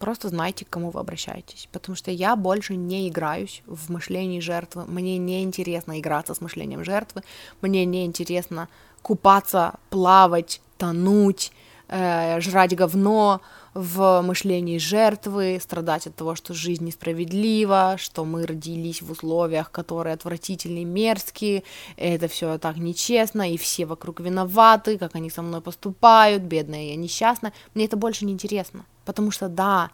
Просто знайте, к кому вы обращаетесь. Потому что я больше не играюсь в мышлении жертвы. Мне не интересно играться с мышлением жертвы. Мне не интересно купаться, плавать, тонуть, э, жрать говно, в мышлении жертвы, страдать от того, что жизнь несправедлива, что мы родились в условиях, которые отвратительные, мерзкие, это все так нечестно, и все вокруг виноваты, как они со мной поступают, бедная я несчастная. Мне это больше не интересно, потому что да,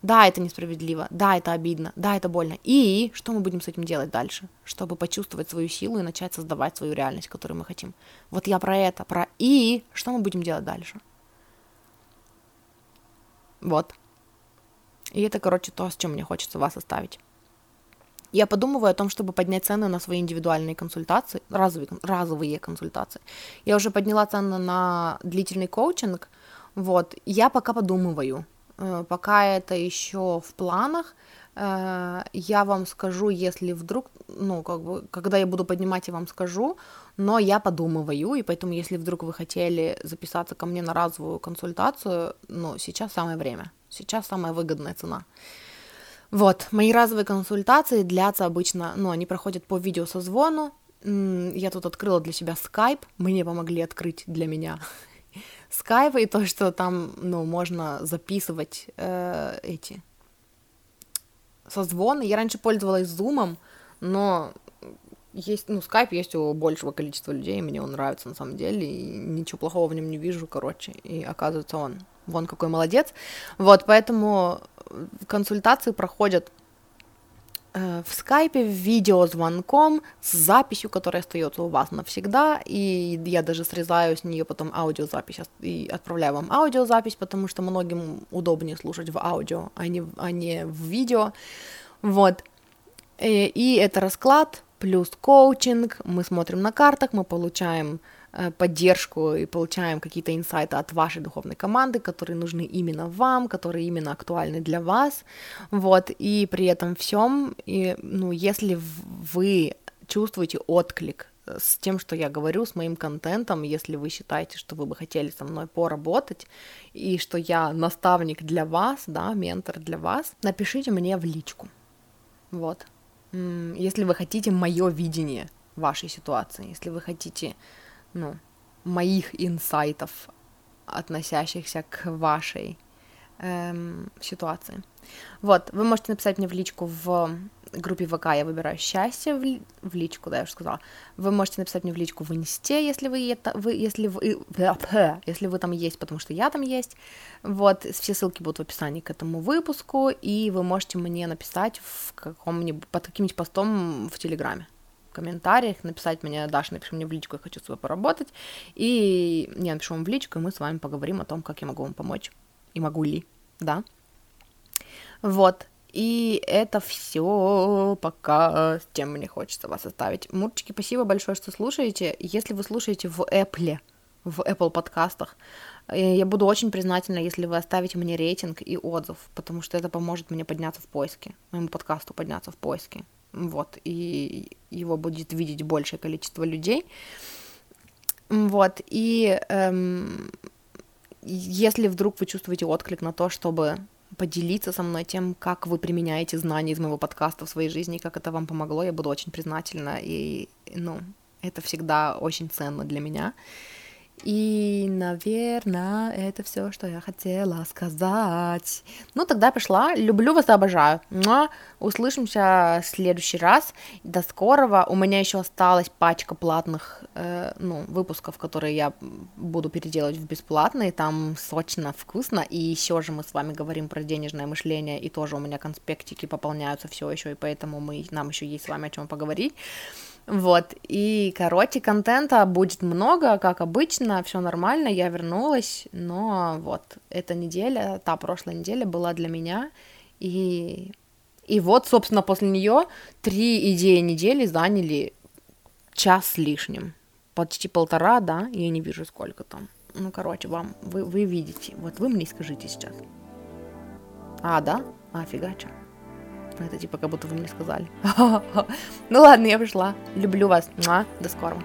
да, это несправедливо, да, это обидно, да, это больно. И что мы будем с этим делать дальше, чтобы почувствовать свою силу и начать создавать свою реальность, которую мы хотим. Вот я про это, про и что мы будем делать дальше. Вот. И это, короче, то, с чем мне хочется вас оставить. Я подумываю о том, чтобы поднять цены на свои индивидуальные консультации, разовые, разовые консультации. Я уже подняла цены на длительный коучинг, вот. Я пока подумываю, пока это еще в планах, э, я вам скажу, если вдруг, ну, как бы, когда я буду поднимать, я вам скажу, но я подумываю, и поэтому, если вдруг вы хотели записаться ко мне на разовую консультацию, ну, сейчас самое время, сейчас самая выгодная цена. Вот, мои разовые консультации длятся обычно, ну, они проходят по видеосозвону, я тут открыла для себя Skype, мне помогли открыть для меня Skype, и то, что там, ну, можно записывать э, эти созвоны. Я раньше пользовалась Zoom, но есть, ну, скайп есть у большего количества людей, мне он нравится на самом деле, и ничего плохого в нем не вижу, короче, и оказывается он, вон какой молодец, вот, поэтому консультации проходят в скайпе, видеозвонком, с записью, которая остается у вас навсегда, и я даже срезаю с нее потом аудиозапись и отправляю вам аудиозапись, потому что многим удобнее слушать в аудио, а не, а не в видео, вот, и, э, и это расклад, плюс коучинг, мы смотрим на картах, мы получаем э, поддержку и получаем какие-то инсайты от вашей духовной команды, которые нужны именно вам, которые именно актуальны для вас, вот, и при этом всем, и, ну, если вы чувствуете отклик с тем, что я говорю, с моим контентом, если вы считаете, что вы бы хотели со мной поработать, и что я наставник для вас, да, ментор для вас, напишите мне в личку, вот, если вы хотите мое видение вашей ситуации, если вы хотите, ну, моих инсайтов, относящихся к вашей эм, ситуации. Вот, вы можете написать мне в личку в группе ВК «Я выбираю счастье» в, в личку, да, я уже сказала. Вы можете написать мне в личку в Инсте, если вы, это, вы, если вы, если вы там есть, потому что я там есть. Вот, все ссылки будут в описании к этому выпуску, и вы можете мне написать в каком-нибудь, под каким-нибудь постом в Телеграме комментариях, написать мне, Даша, напиши мне в личку, я хочу с тобой поработать, и я напишу вам в личку, и мы с вами поговорим о том, как я могу вам помочь, и могу ли, да. Вот, и это все пока с чем мне хочется вас оставить. Мурчики, спасибо большое, что слушаете. Если вы слушаете в Apple, в Apple подкастах, э, я буду очень признательна, если вы оставите мне рейтинг и отзыв, потому что это поможет мне подняться в поиске, моему подкасту подняться в поиске. Вот, и его будет видеть большее количество людей. Вот, и эм, если вдруг вы чувствуете отклик на то, чтобы поделиться со мной тем, как вы применяете знания из моего подкаста в своей жизни, как это вам помогло, я буду очень признательна, и, ну, это всегда очень ценно для меня. И, наверное, это все, что я хотела сказать. Ну, тогда пошла. Люблю вас обожаю. Но услышимся в следующий раз. До скорого. У меня еще осталась пачка платных э, ну, выпусков, которые я буду переделать в бесплатные. Там сочно, вкусно. И еще же мы с вами говорим про денежное мышление. И тоже у меня конспектики пополняются все еще. И поэтому мы, нам еще есть с вами о чем поговорить. Вот, и, короче, контента будет много, как обычно, все нормально, я вернулась, но вот, эта неделя, та прошлая неделя была для меня, и, и вот, собственно, после нее три идеи недели заняли час с лишним, почти полтора, да, я не вижу сколько там, ну, короче, вам, вы, вы видите, вот вы мне скажите сейчас. А, да? А. Это типа как будто вы мне сказали. [laughs] Ну ладно, я пришла. Люблю вас. До скорого.